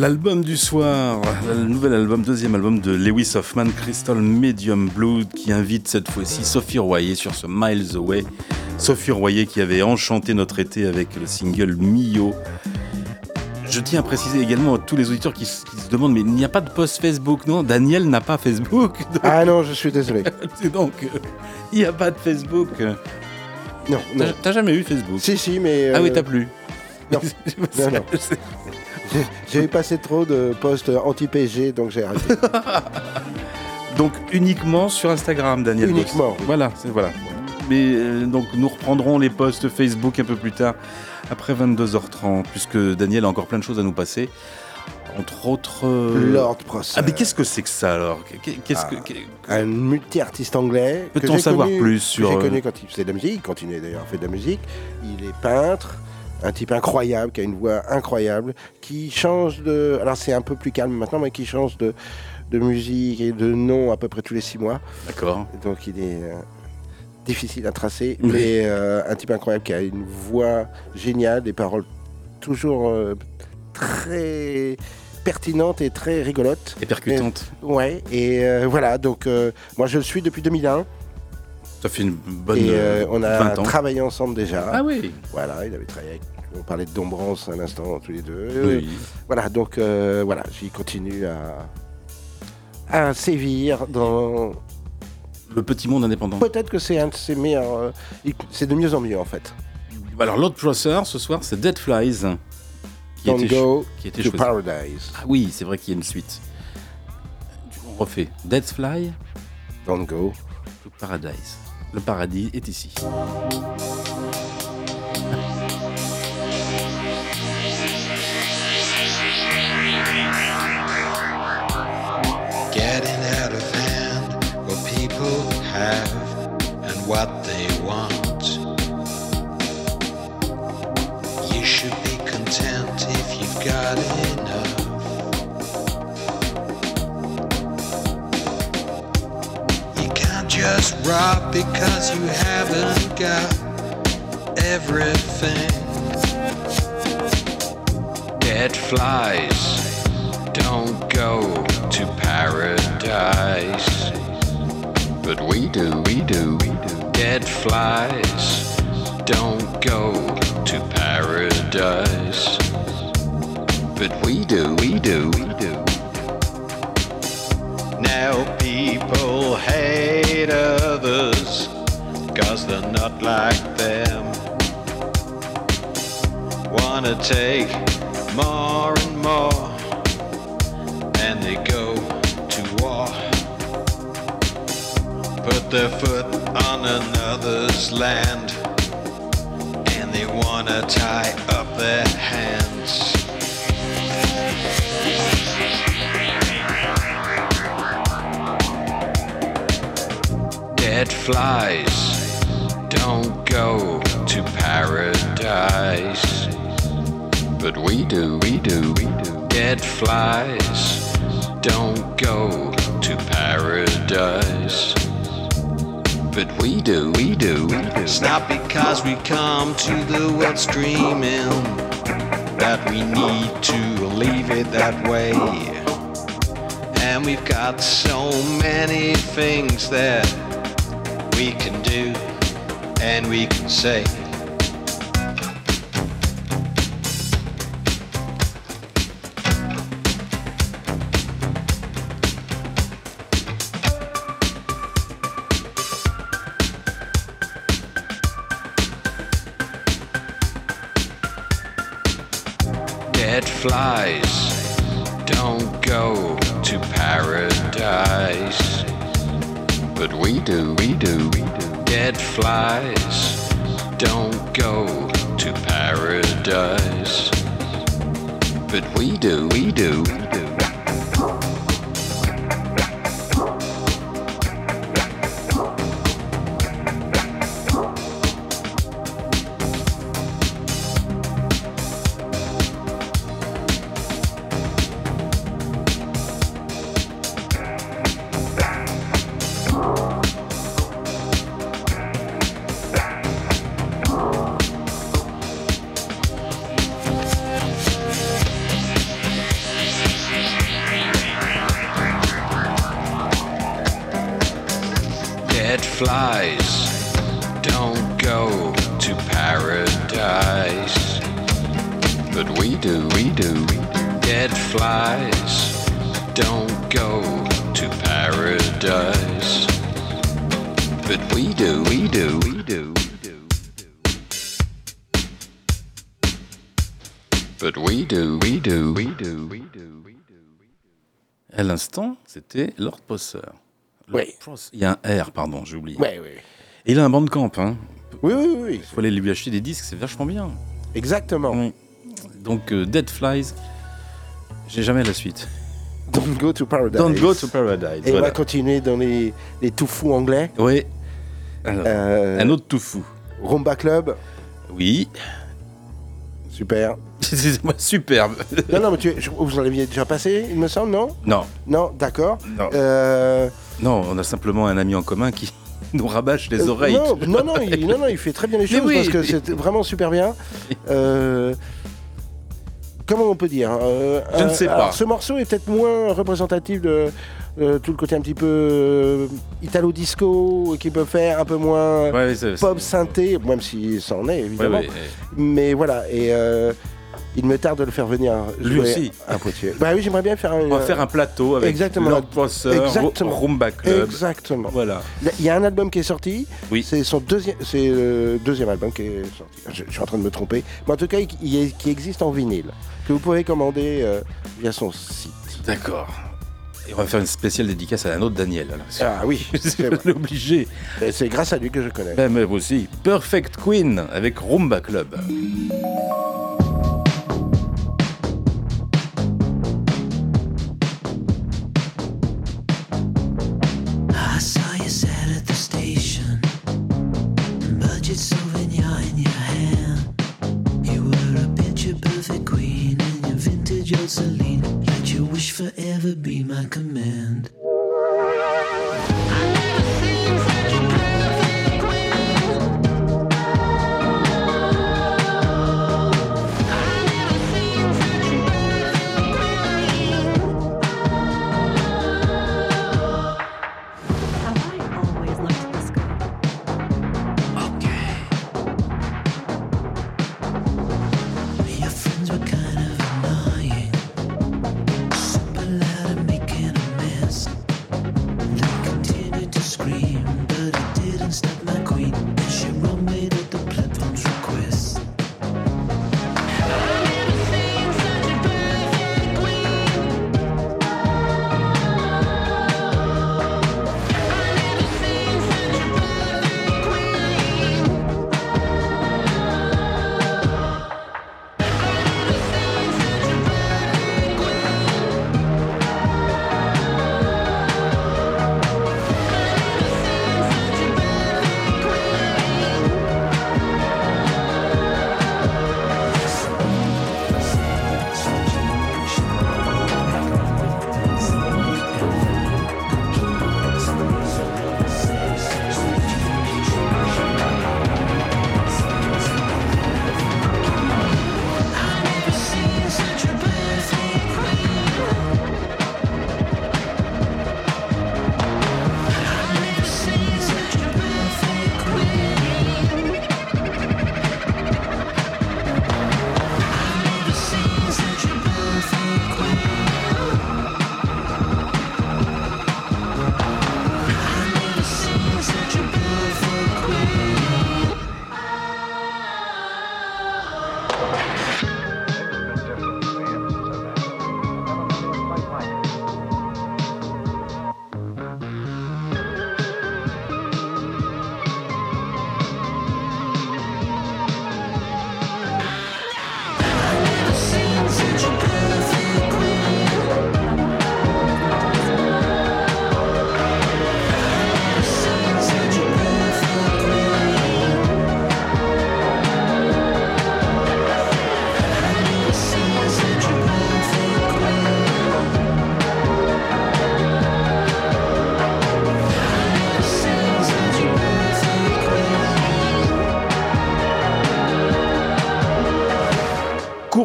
L'album du soir, le nouvel album, deuxième album de Lewis Hoffman, Crystal Medium Blood, qui invite cette fois-ci Sophie Royer sur ce Miles Away. Sophie Royer qui avait enchanté notre été avec le single Mio. Je tiens à préciser également à tous les auditeurs qui, se qui se demandent, mais il n'y a pas de post Facebook, non? Daniel n'a pas Facebook. [LAUGHS] donc- Ah non, je suis désolé. [LAUGHS] Donc, euh, il n'y a pas de Facebook. Non, non. T'as- T'as jamais eu Facebook? Si, si, mais. Ah oui, euh, t'as plus. Non, [LAUGHS] non, non. J'ai- J'ai passé trop de posts anti-PG, donc j'ai arrêté. [LAUGHS] Donc uniquement sur Instagram, Daniel. Uniquement, oui. Voilà, c'est voilà. Mais euh, donc nous reprendrons les posts Facebook un peu plus tard, après 22h30, puisque Daniel a encore plein de choses à nous passer. Entre autres. euh, Lord Prosser. Ah mais qu'est-ce que c'est que ça alors? Qu'est- Qu'est-ce que Ah. un multi-artiste anglais. Peut-on savoir connu- plus sur, J'ai euh, connu quand il faisait de la musique, il continue d'ailleurs à faire de la musique. Il est peintre, un type incroyable, qui a une voix incroyable, qui change de. Alors c'est un peu plus calme maintenant, mais qui change de, de musique et de nom à peu près tous les six mois. D'accord. Donc il est euh, difficile à tracer, Oui. mais euh, un type incroyable qui a une voix géniale, des paroles toujours euh, très pertinentes et très rigolotes. Et percutante. Ouais, et euh, voilà, donc euh, moi je le suis depuis 2001. Ça fait une bonne. et euh, euh, on a 20 ans. travaillé ensemble déjà. Ah oui. Voilà, il avait travaillé avec. On parlait de Dombrance un instant tous les deux. Oui. Voilà, donc euh, voilà, j'y continue à, à sévir dans. Le petit monde indépendant. Peut-être que c'est un de ses meilleurs. euh, il- c'est de mieux en mieux en fait. Alors l'autre Prosser ce soir, c'est Dead Flies. Qui Don't était, go qui était to choisi. paradise. Ah oui, c'est vrai qu'il y a une suite. On refait. Dead Fly. Don't go to paradise. Le paradis est ici. [LAUGHS] have and what they want. You should be content if you've got enough. You can't just rob because you haven't got everything. Dead flies don't go to paradise. But we do, we do, we do. Dead flies don't go to paradise. But we do, we do, we do. Now people hate others cause they're not like them. Wanna take more and more Put their foot on another's land, and they wanna tie up their hands. Dead flies don't go to paradise. But we do, we do, we do. Dead flies don't go to paradise. But we do, we do. It's not because we come to the world streaming that we need to leave it that way. And we've got so many things that we can do and we can say. Flies don't go to paradise. But we do, we do, we do. Dead flies don't go to paradise. But we do, we do, Prosser. Oui. Il y a un R, pardon, j'ai oublié. Ouais, ouais. Et il a un bandcamp, hein. Oui, oui, oui. Il faut aller lui acheter des disques, c'est vachement bien. Exactement. Oui. Donc, euh, Dead Flies, j'ai jamais la suite. Don't go to paradise. Don't go to paradise. Et on va continuer dans les, les tout fous anglais. Oui. Alors, Euh, Un autre tout fou. Rumba Club. Oui. Super. [LAUGHS] Superbe. Non, non, mais tu, je- vous en aviez déjà passé, il me semble, non? Non, Non, d'accord. non. Euh, Non, on a simplement un ami en commun qui [LAUGHS] nous rabâche les euh, oreilles. Non, non, non, il, non, non, il fait très bien les [LAUGHS] Mais choses oui. parce que c'est vraiment super bien. Euh, comment on peut dire euh, Je ne sais pas. alors, ce morceau est peut-être moins représentatif de euh, tout le côté un petit peu euh, italo-disco qu'il peut faire, un peu moins Ouais, c'est- pop synthé, même si ça en est Ouais, évidemment. ouais, ouais. Mais voilà, et euh, il me tarde de le faire venir Lui aussi. à Poitiers. Bah oui, j'aimerais bien faire un. On va faire un plateau avec Exactement. Lord Prosser, Rumba Club. Exactement. Voilà. Il y a un album qui est sorti. Oui. C'est son deuxième, c'est le deuxième album qui est sorti. Je, je suis en train de me tromper, mais en tout cas, il, est- qui existe en vinyle, que vous pouvez commander euh, via son site. D'accord. Et on va faire une spéciale dédicace à un autre Daniel. alors. Ah oui, [LAUGHS] c'est obligé. C'est grâce à lui que je connais. Ben, mais aussi. Perfect Queen avec Rumba Club.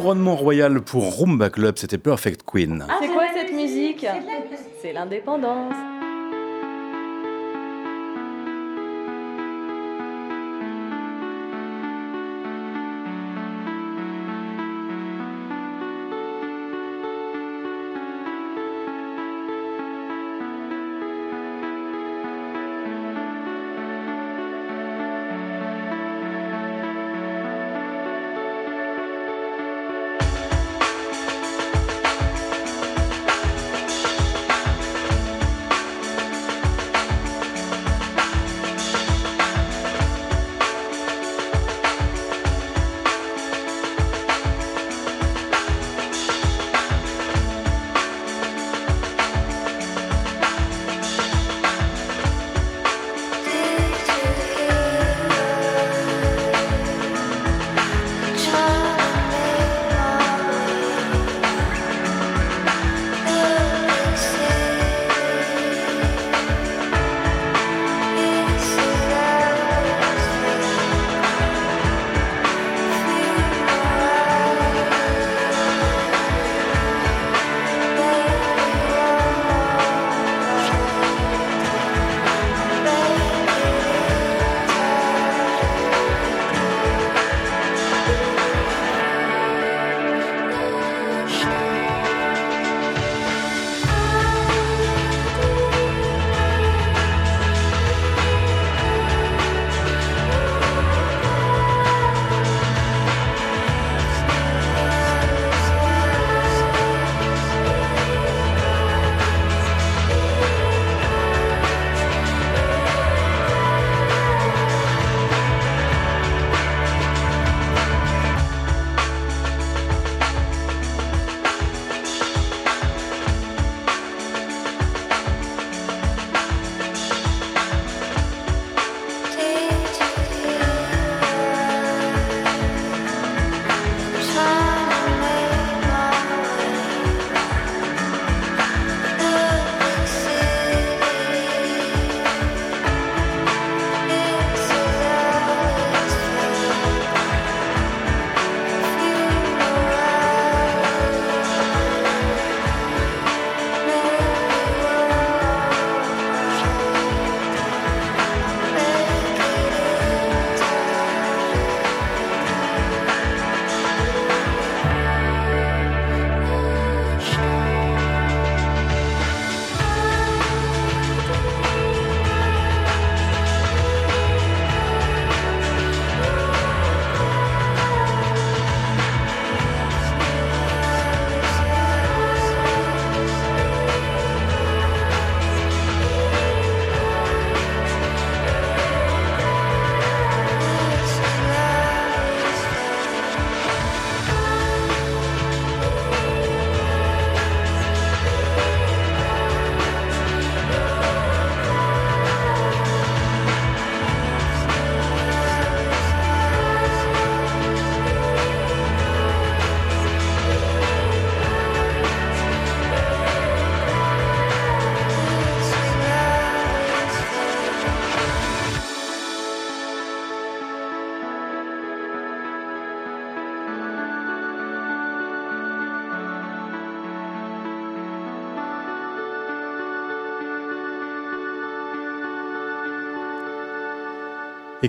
Couronnement royal pour Rumba Club, c'était Perfect Queen. C'est quoi cette musique C'est l'indépendance.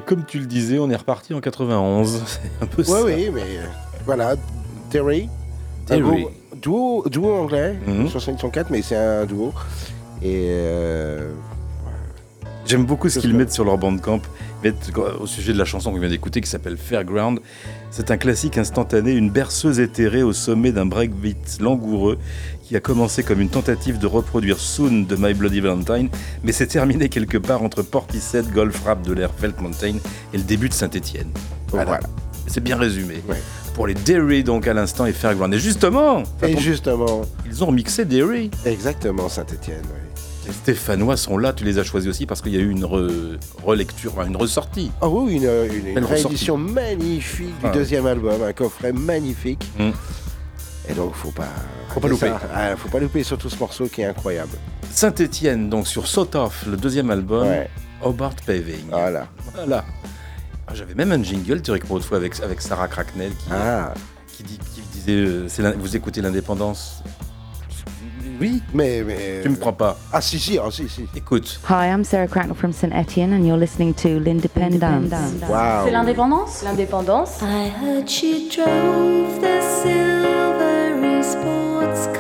Et comme tu le disais, on est reparti en 91. [LAUGHS] C'est un peu Ouais, ça. oui, mais euh, voilà, Derry. groupe- Duo, duo anglais, sur scène, ils sont quatre, mais c'est un duo. Et euh, J'aime beaucoup ce C'est qu'ils ça. mettent sur leur bandcamp. Mettent au sujet de la chanson qu'on vient d'écouter qui s'appelle Fairground. C'est un classique instantané, une berceuse éthérée au sommet d'un breakbeat langoureux qui a commencé comme une tentative de reproduire Soon de My Bloody Valentine, mais s'est terminé quelque part entre Portishead, Golf Rap de l'air Felt Mountain et le début de Saint-Étienne. Voilà. C'est bien résumé. Pour les Derry donc à l'instant et Fairground. Et justement, et justement, ils ont remixé Derry. exactement Saint-Etienne. Les Stéphanois sont là, tu les as choisis aussi parce qu'il y a eu une re- relecture, une ressortie. Oh oui, une, une, une Belle réédition magnifique du Ah. deuxième album, un coffret magnifique. Mm. Et donc, faut pas, Faut pas louper. ça. Ah, faut pas louper surtout ce morceau qui est incroyable. Saint-Étienne, donc sur Sort Off, le deuxième album, Ouais. Hobart Paving. Voilà. Voilà. Ah, J'avais même un jingle théoriquement pour autrefois avec, avec Sarah Cracknell qui, Ah. qui, dit- qui disait euh, Vous écoutez l'indépendance Oui, Mais, mais. tu me crois pas. Ah, si, si, ah, si, si. Écoute. Hi, I'm Sarah Cracknell from St Etienne, and you're listening to L'Independence. Wow. C'est l'indépendance? L'indépendance I heard she drove the silvery sports car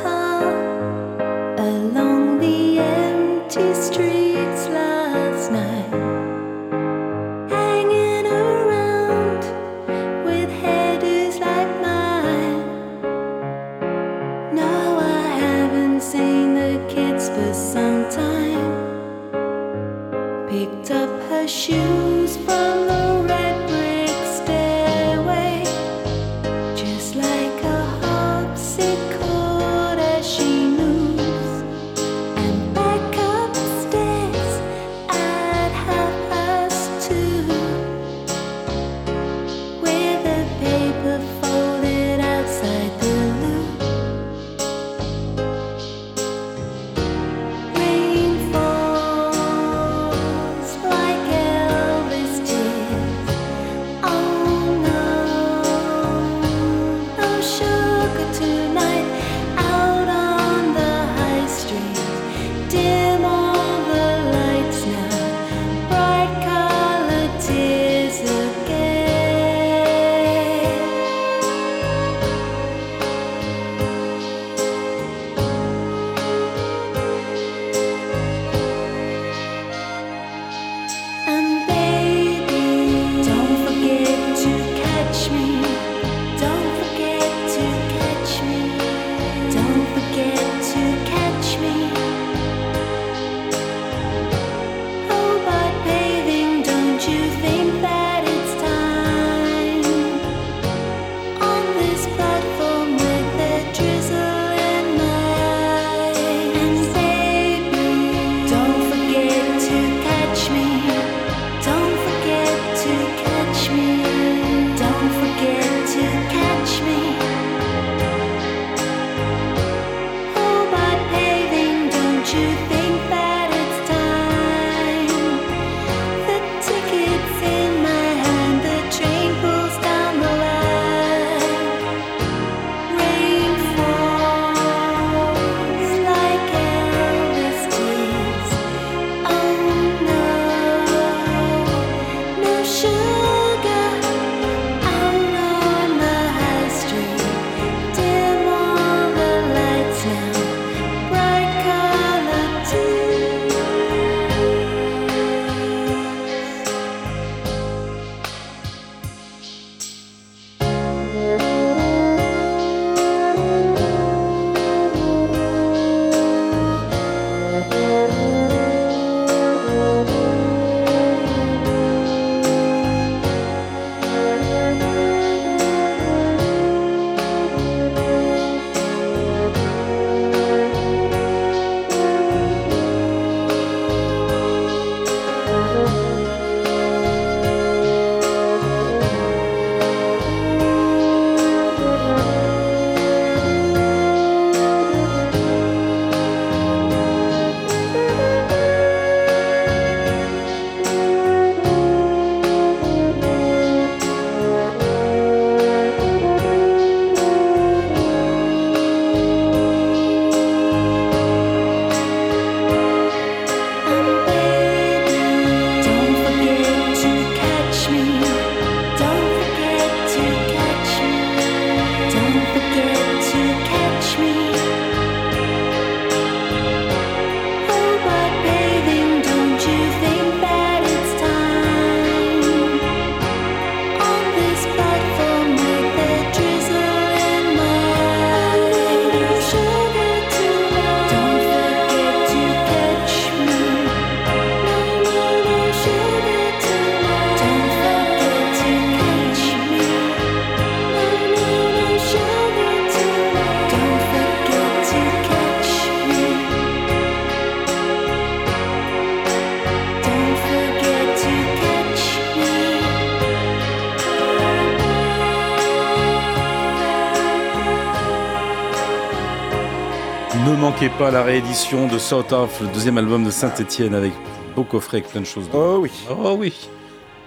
pas la réédition de Sort Off, le deuxième album de Saint-Etienne avec beau coffret avec plein de choses. Oh oui. Oh oui.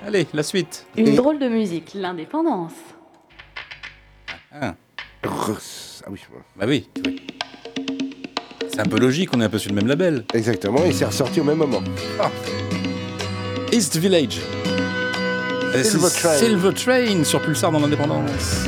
Allez, la suite. Une drôle de musique, l'indépendance. Ah, Ah oui. bah oui. oui. C'est un peu logique, on est un peu sur le même label. Exactement, et c'est ressorti au même moment. East Village. Silver Train. Silver Train sur Pulsar dans l'indépendance.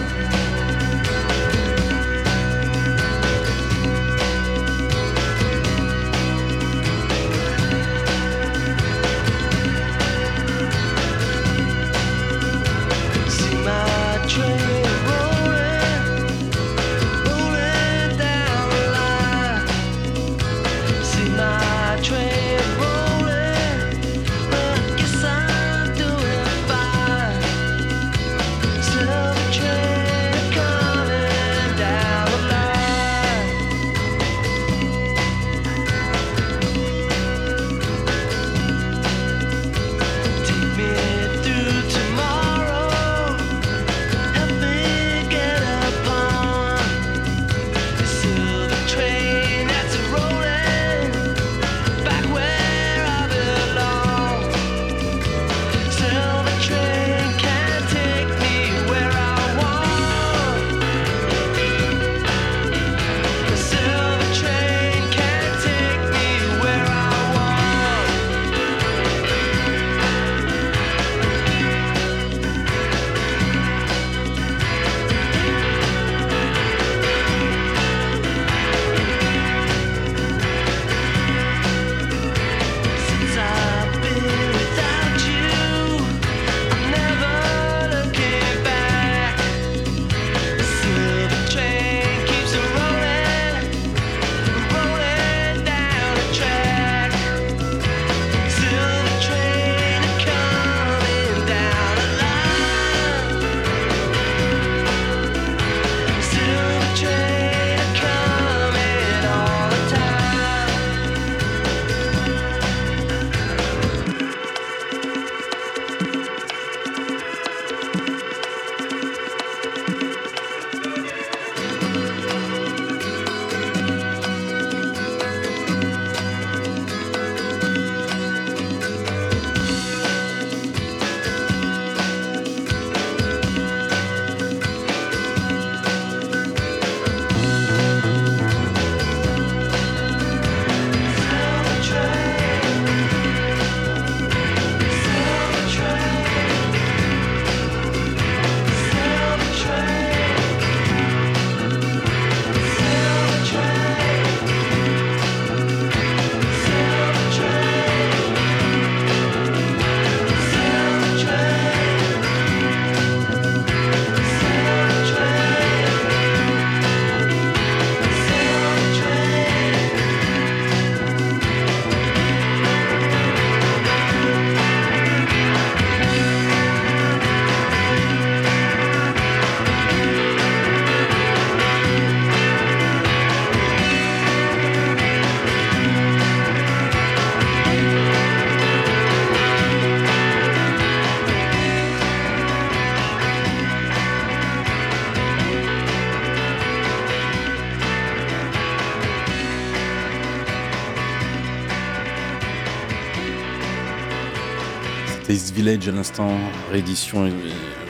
Village à l'instant, réédition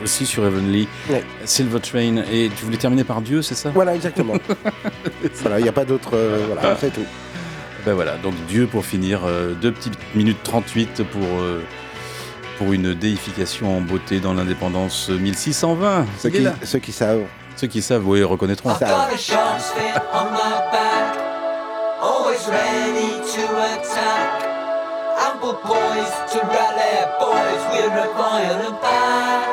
aussi sur Heavenly. Silver Train. Et tu voulais terminer par Dieu, c'est ça? Voilà, exactement. [LAUGHS] voilà, il n'y a pas d'autre. euh, voilà, c'est tout. Ben voilà, donc Dieu pour finir, euh, deux petites minutes 38 pour, euh, pour une déification en beauté dans l'indépendance 1620. Ceux qui, ceux qui savent. Ceux qui savent, oui, reconnaîtront. I've got a shark's fin on my back, always ready to attack. Poised to rally, boys, we're a violent pack.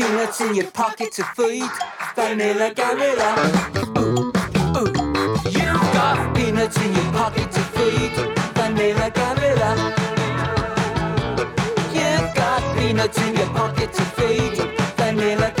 Peanuts in your pocket to feed vanilla gorilla. Ooh, ooh. You've got peanuts in your pocket to feed vanilla gorilla. You've got peanuts in your pocket to feed vanilla gorilla.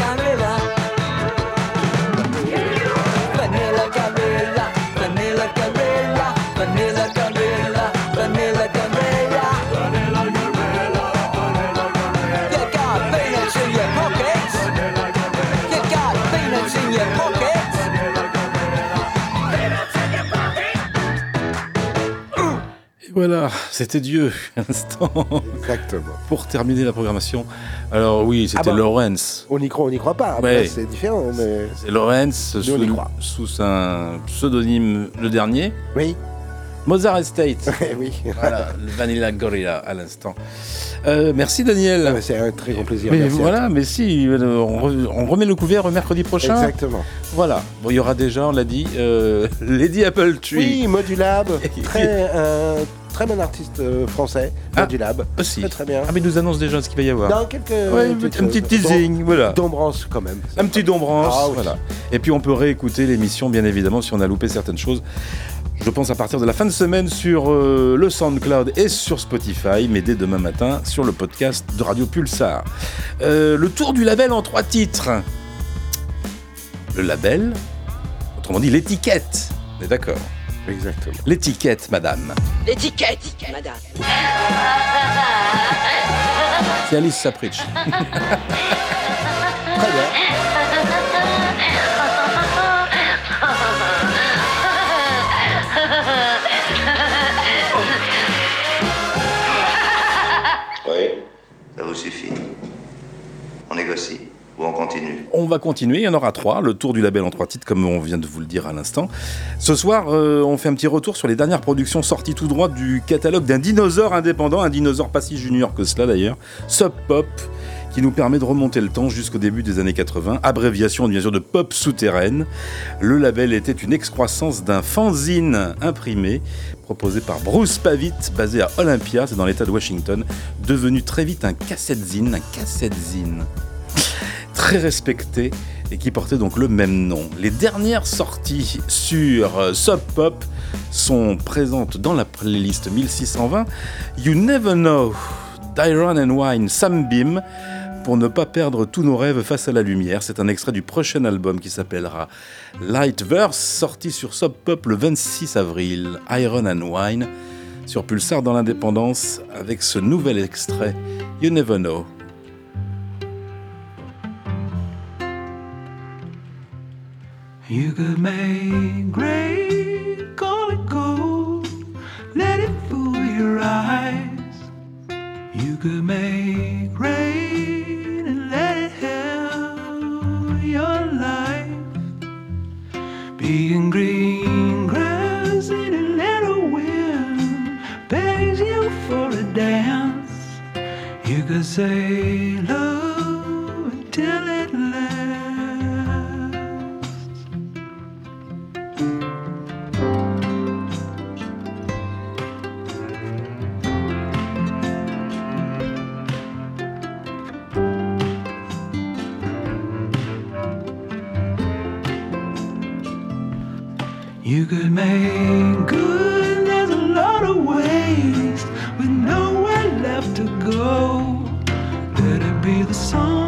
Voilà, c'était Dieu, [LAUGHS] à l'instant. Exactement. Pour terminer la programmation. Alors oui, c'était Ah bah, Lorenz. On y croit, on n'y croit pas. Ouais. c'est différent, mais. C'est y sous, un pseudonyme, le dernier. Oui. Mozart Estate. [LAUGHS] oui. Voilà, le Vanilla Gorilla à l'instant. Euh, merci Daniel. C'est un très grand plaisir. Mais merci voilà, mais si, euh, on, re- on remet le couvert mercredi prochain. Exactement. Voilà. Bon, il y aura déjà, on l'a dit, euh, [LAUGHS] Lady Apple Tree. Oui, Modulab, très, très bon artiste euh, français, Modulab. Aussi. Très très bien. Ah, mais il nous annonce déjà ce qu'il va y avoir. Dans quelques. Ouais, petites un petit teasing, Dom- voilà. Dombrance quand même. Un petit dombrance, Ah oui. voilà. Et puis on peut réécouter l'émission, bien évidemment, si on a loupé certaines choses. Je pense à partir de la fin de semaine sur euh, le SoundCloud et sur Spotify, mais dès demain matin sur le podcast de Radio Pulsar. Euh, le tour du label en trois titres. Le label, autrement dit l'étiquette. On est d'accord Exactement. L'étiquette, madame. L'étiquette, madame. C'est Alice Sapritch. [LAUGHS] Très bien. Oui. Ça vous suffit. On négocie On va continuer, il y en aura trois, le tour du label en trois titres, comme on vient de vous le dire à l'instant. Ce soir, euh, on fait un petit retour sur les dernières productions sorties tout droit du catalogue d'un dinosaure indépendant, un dinosaure pas si junior que cela d'ailleurs, Sub Pop, qui nous permet de remonter le temps jusqu'au début des années 80, abréviation bien sûr de pop souterraine. Le label était une excroissance d'un fanzine imprimé, proposé par Bruce Pavitt, basé à Olympia, c'est dans l'état de Washington, devenu très vite un cassette-zine, un cassette-zine très respecté et qui portait donc le même nom. Les dernières sorties sur euh, Sub Pop sont présentes dans la playlist 1620. You Never Know d'Iron and Wine Sam Beam pour ne pas perdre tous nos rêves face à la lumière. C'est un extrait du prochain album qui s'appellera Lightverse, sorti sur Sub Pop le 26 avril. Iron and Wine sur Pulsar dans l'indépendance avec ce nouvel extrait You Never Know. You could make great, call it gold, let it fool your eyes. You could make rain and let it help your life. Being green grass in a little wind begs you for a dance. You could say love until it You could make good, there's a lot of waste with nowhere left to go. Let it be the song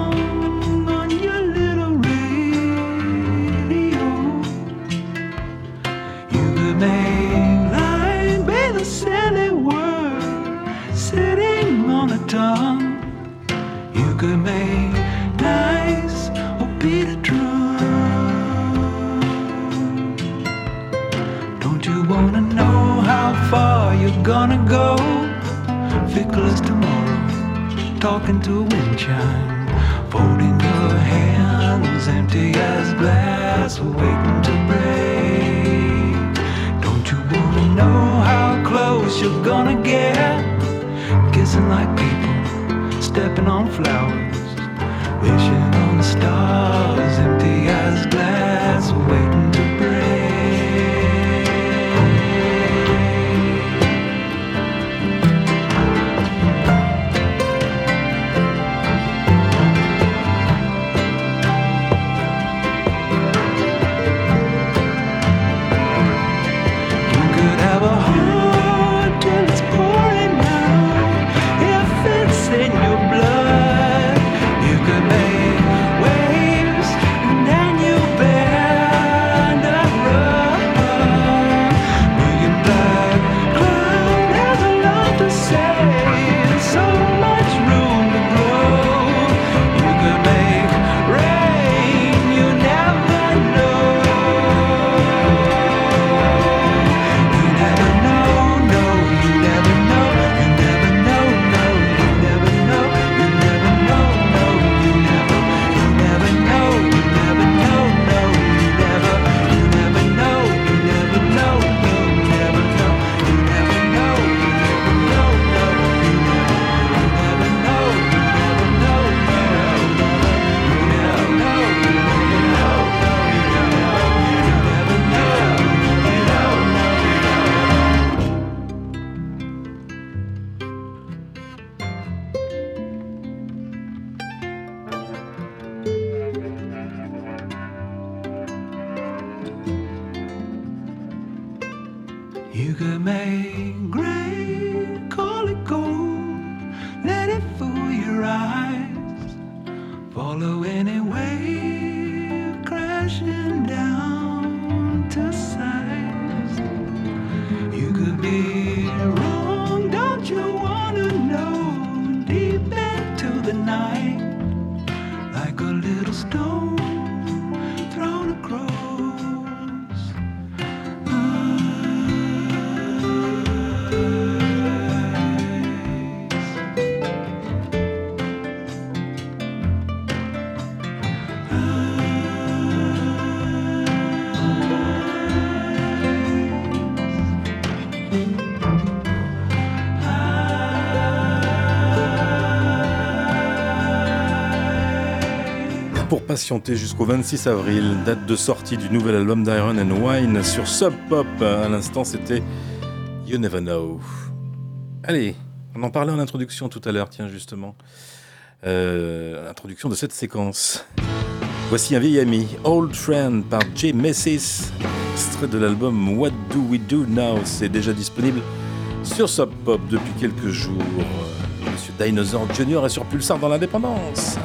Fickle as tomorrow, talking to a wind chime, folding your hands, empty as glass, waiting to break. Don't you wanna know how close you're gonna get? Kissing like people, stepping on flowers, wishing on the stars, empty as glass, waiting patienter jusqu'au 26 avril, date de sortie du nouvel album d'Iron and Wine sur Sub Pop. À l'instant, c'était You Never Know. Allez, on en parlait en introduction tout à l'heure, tiens, justement. Euh, L'introduction de cette séquence. Voici un vieil ami, Old Friend par Jay Messis, extrait de l'album What Do We Do Now? C'est déjà disponible sur Sub Pop depuis quelques jours. Monsieur Dinosaur Jr. est sur Pulsar dans l'indépendance.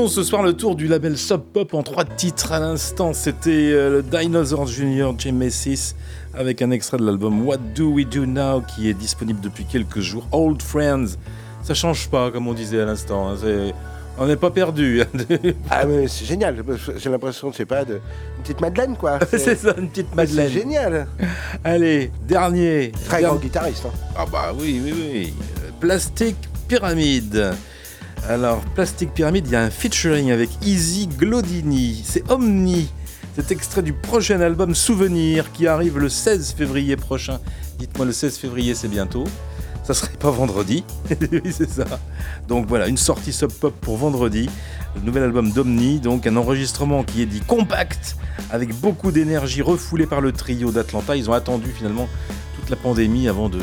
Faisons ce soir le tour du label Sub Pop en trois titres à l'instant. C'était euh, le Dinosaur Jr. Genesis avec un extrait de l'album What Do We Do Now qui est disponible depuis quelques jours. Old Friends, ça change pas comme on disait à l'instant. hein, c'est- On n'est pas perdu. [LAUGHS] Ah mais c'est génial, j'ai l'impression, je sais pas, de une petite Madeleine quoi. [LAUGHS] c'est ça, une petite Madeleine. C'est génial. Allez, dernier. Très grand guitariste. hein. Ah bah oui, oui, oui. Plastic Pyramide. Alors, Plastic Pyramide, il y a un featuring avec Easy Glodini. C'est Omni. C'est extrait du prochain album Souvenir qui arrive le 16 février prochain. Dites-moi, le 16 février, c'est bientôt. Ça serait pas vendredi. [LAUGHS] oui, c'est ça. Donc voilà, une sortie sub pop pour vendredi. Le nouvel album d'Omni, donc un enregistrement qui est dit compact, avec beaucoup d'énergie refoulée par le trio d'Atlanta. Ils ont attendu finalement toute la pandémie avant de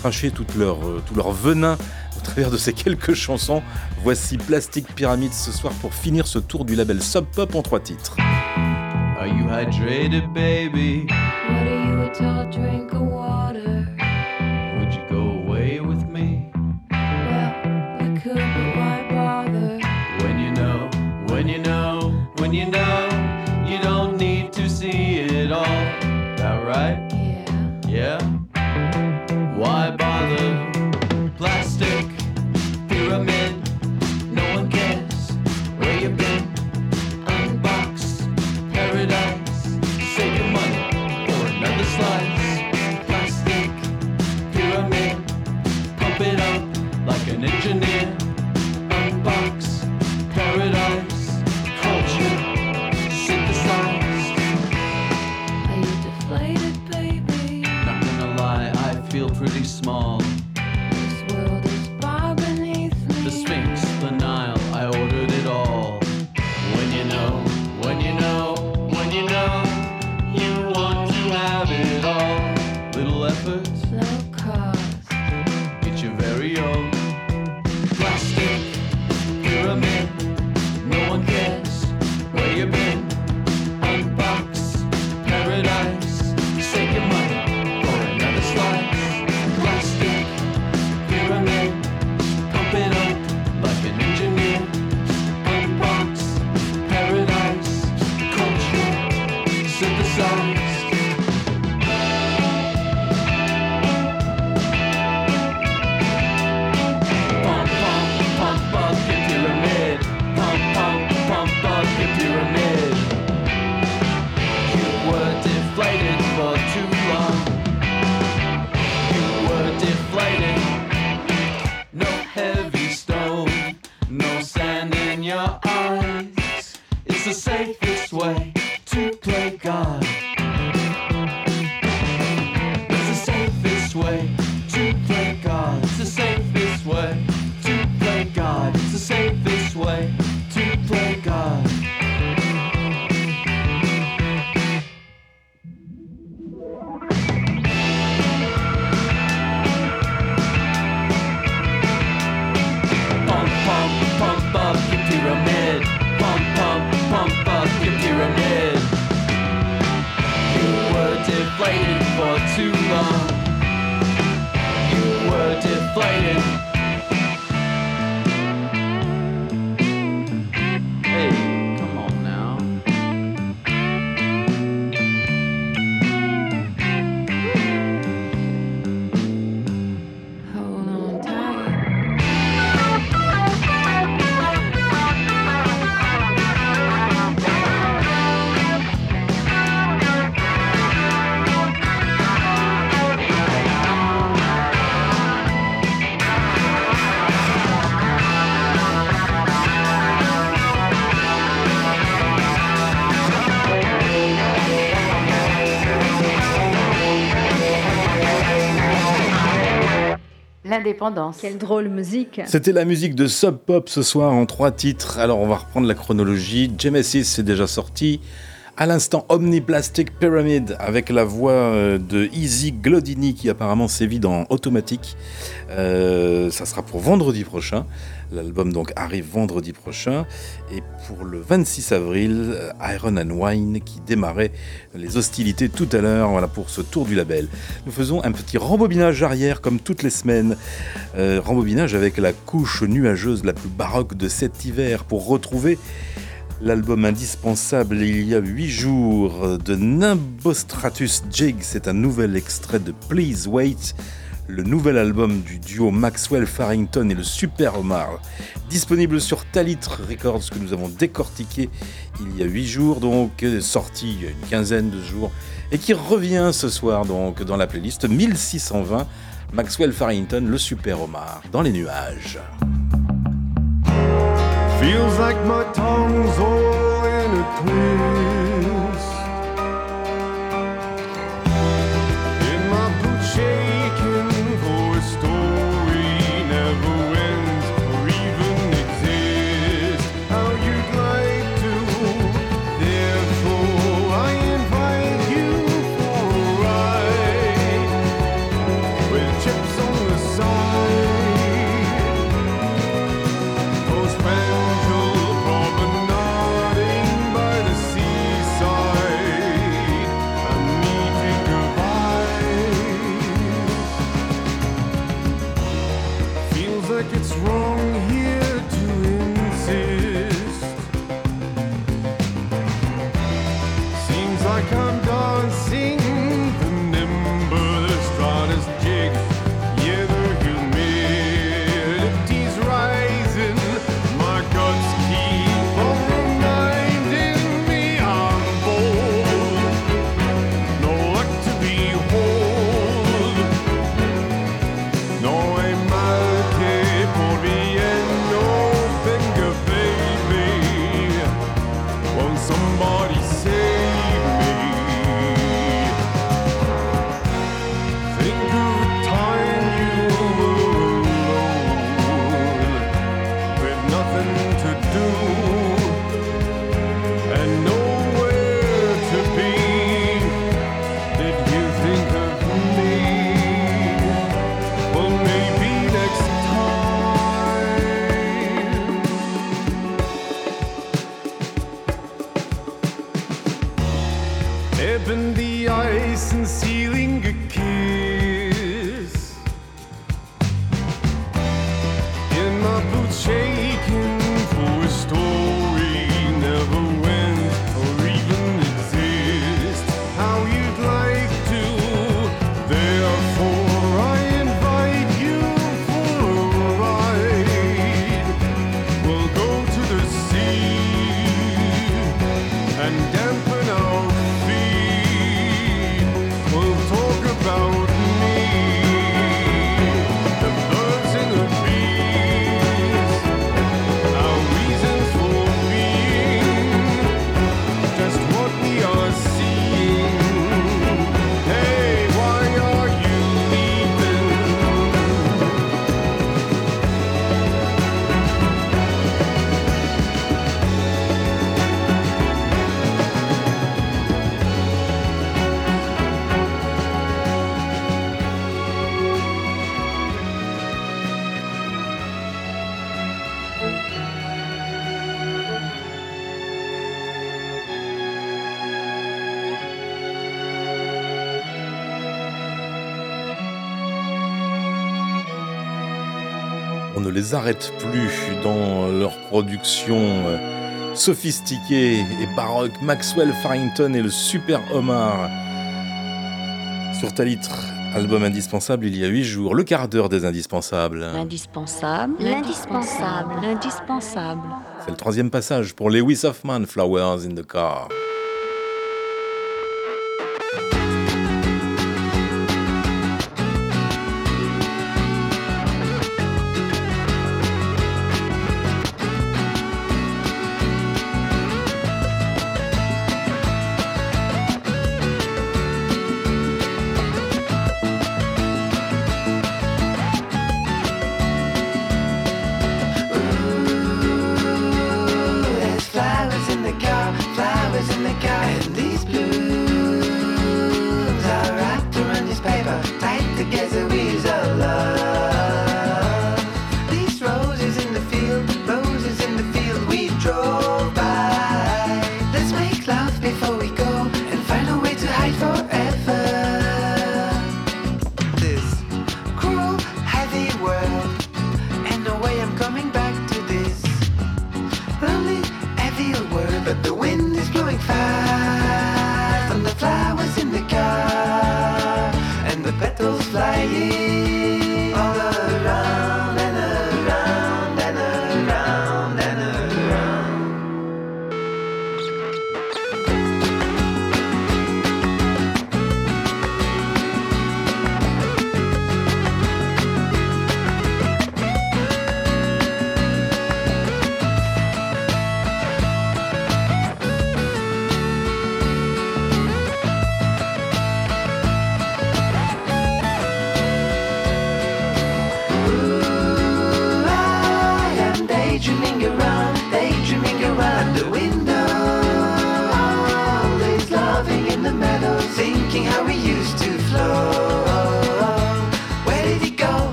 cracher euh, tout leur venin travers de ces quelques chansons. Voici Plastic Pyramide ce soir pour finir ce tour du label Sub Pop en trois titres. Are you hydrated, baby? What are you, a tall drink of water? small. L'indépendance. Quelle drôle musique. C'était la musique de Sub Pop ce soir en trois titres. Alors on va reprendre la chronologie. Genesis est déjà sorti. À l'instant, Omniplastic Pyramid avec la voix euh, de Easy Glodini qui apparemment sévit dans Automatique. Euh, ça sera pour vendredi prochain. L'album donc arrive vendredi prochain. Et pour le 26 avril, euh, Iron and Wine qui démarrait les hostilités tout à l'heure pour ce tour du label. Nous faisons un petit rembobinage arrière comme toutes les semaines. Rembobinage avec la couche nuageuse la plus baroque de cet hiver pour retrouver L'album indispensable il y a 8 jours de Nimbostratus Jig, c'est un nouvel extrait de Please Wait, le nouvel album du duo Maxwell Farrington et le Super Omar, disponible sur Talit Records que nous avons décortiqué il y a 8 jours, donc euh, sorti il y a une quinzaine de jours, et qui revient ce soir donc dans la playlist 1620, Maxwell Farrington, le Super Omar, dans les nuages. Feels like my tongue's all in a twist. On ne les arrête plus dans leur production euh, sophistiquée et baroque. Maxwell Farrington et le Super Omar. Sur Talitre, album indispensable il y a huit jours, le quart d'heure des indispensables. L'indispensable. L'indispensable. L'indispensable. C'est le troisième passage pour Lewis Hoffman, Flowers in the Car.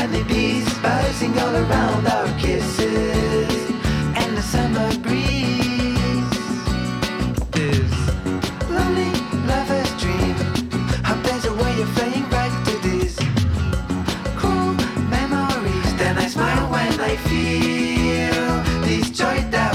Lovely bees buzzing all around our kisses and the summer breeze. This lonely lover's dream. Hope there's a way of flying back to this cool memories. Then I smile when I feel this joy that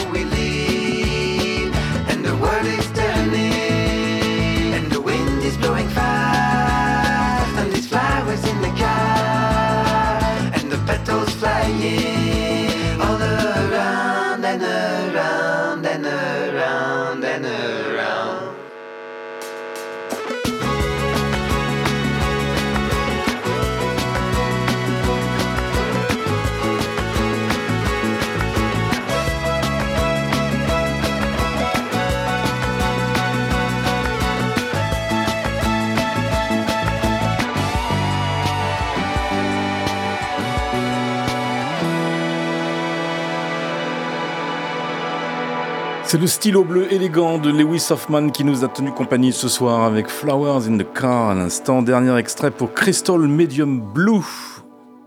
C'est le stylo bleu élégant de Lewis Hoffman qui nous a tenu compagnie ce soir avec Flowers in the Car à l'instant. Dernier extrait pour Crystal Medium Blue.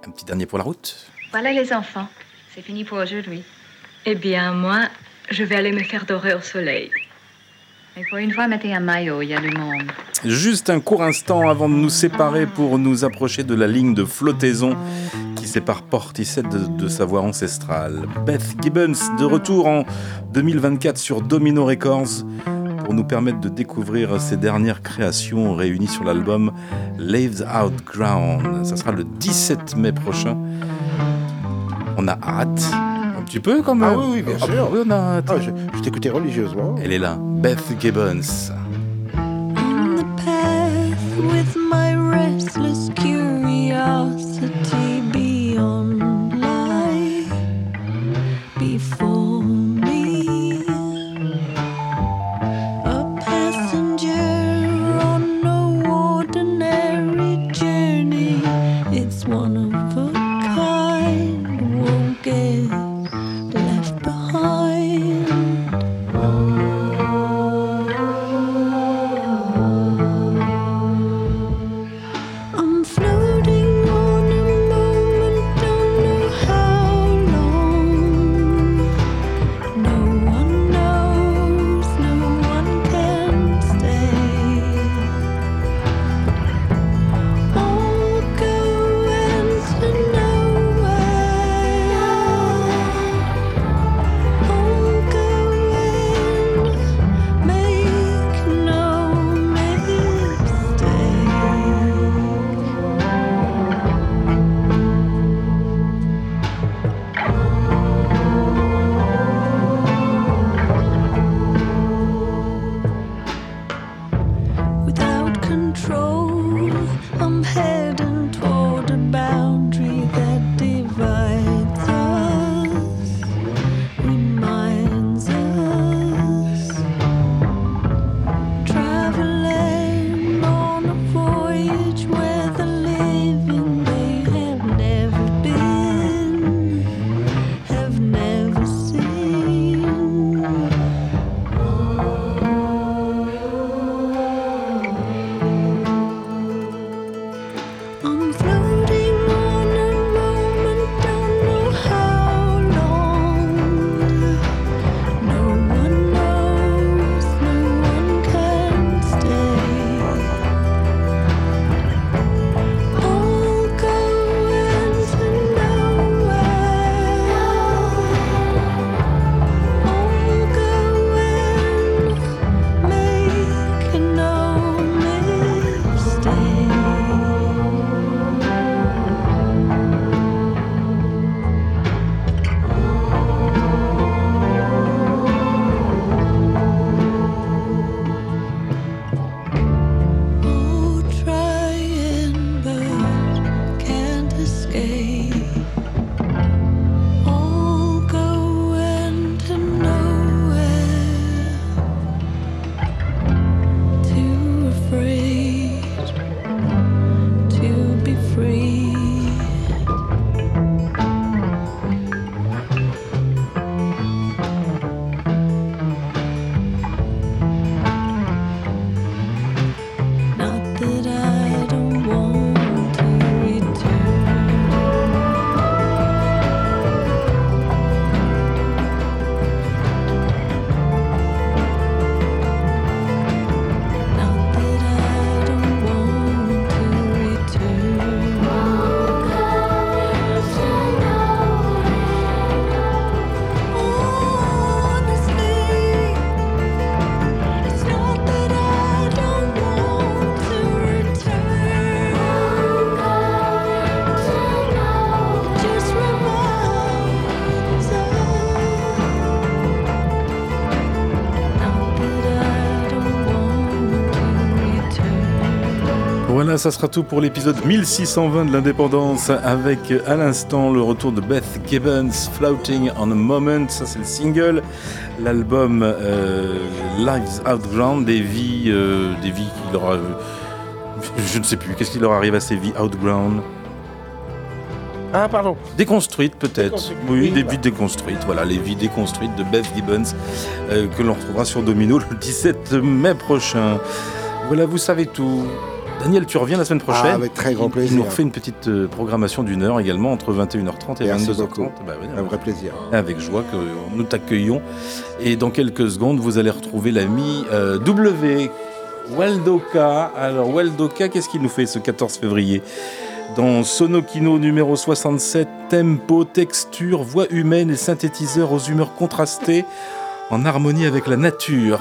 Un petit dernier pour la route. Voilà les enfants, c'est fini pour aujourd'hui. Eh bien, moi, je vais aller me faire dorer au soleil. Et pour une fois, mettez un maillot, il y a du monde. Juste un court instant avant de nous séparer pour nous approcher de la ligne de flottaison qui sépare Portishead de, de sa voix ancestrale. Beth Gibbons de retour en 2024 sur Domino Records pour nous permettre de découvrir ses dernières créations réunies sur l'album Laves Out Ground. Ça sera le 17 mai prochain. On a hâte. Tu peux quand même Ah oui, oui, bien Ah, sûr. oui, on a- Ah, je je t'écoutais religieusement. Elle est là, Beth Gibbons. Voilà, ça sera tout pour l'épisode 1620 de l'indépendance avec à l'instant le retour de Beth Gibbons, Floating on a Moment, ça c'est le single, l'album euh, Lives Outground, des vies, euh, des vies qui leur je ne sais plus, qu'est-ce qui leur arrive à ces vies outground Ah, pardon. Déconstruites peut-être, oui, oui, des bah. vies déconstruites, voilà, les vies déconstruites de Beth Gibbons euh, que l'on retrouvera sur Domino le 17 mai prochain. Voilà, vous savez tout. Daniel, tu reviens la semaine prochaine. Ah, avec très grand plaisir. Il nous refait une petite euh, programmation d'une heure également, entre 21h30 et Merci 22h30. beaucoup. Bah oui, Un vrai plaisir. Avec joie que nous t'accueillons. Et dans quelques secondes, vous allez retrouver l'ami euh, W. Waldoka. Alors, Waldoka, qu'est-ce qu'il nous fait ce 14 février? Dans Sonokino numéro 67, tempo, texture, voix humaine et synthétiseur aux humeurs contrastées, en harmonie avec la nature.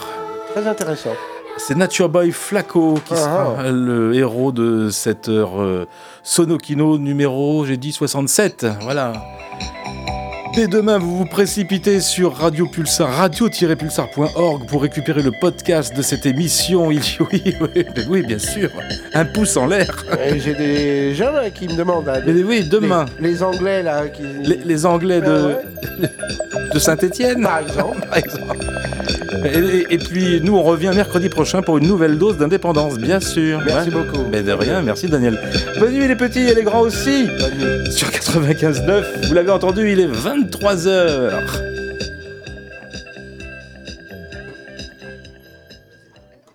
Très intéressant. C'est Nature Boy Flaco qui Ah, sera ah. le héros de cette heure euh, Sonokino numéro, j'ai dit 67. Voilà. Dès demain, vous vous précipitez sur Radio Pulsar, radio-pulsar.org pour récupérer le podcast de cette émission. [LAUGHS] Il oui, oui, oui, bien sûr. Un pouce en l'air. J'ai des gens là, qui me demandent. hein, Mais oui, demain. Les, les Anglais là qui. Les, les Anglais de, de Saint-Étienne. Par exemple. [LAUGHS] Par exemple. Et, puis nous, on revient mercredi prochain pour une nouvelle dose d'indépendance, bien sûr. Merci beaucoup. Mais de rien, merci Daniel. Bonne nuit les petits et les grands aussi. Sur 95.9, vous l'avez entendu, il est 23h.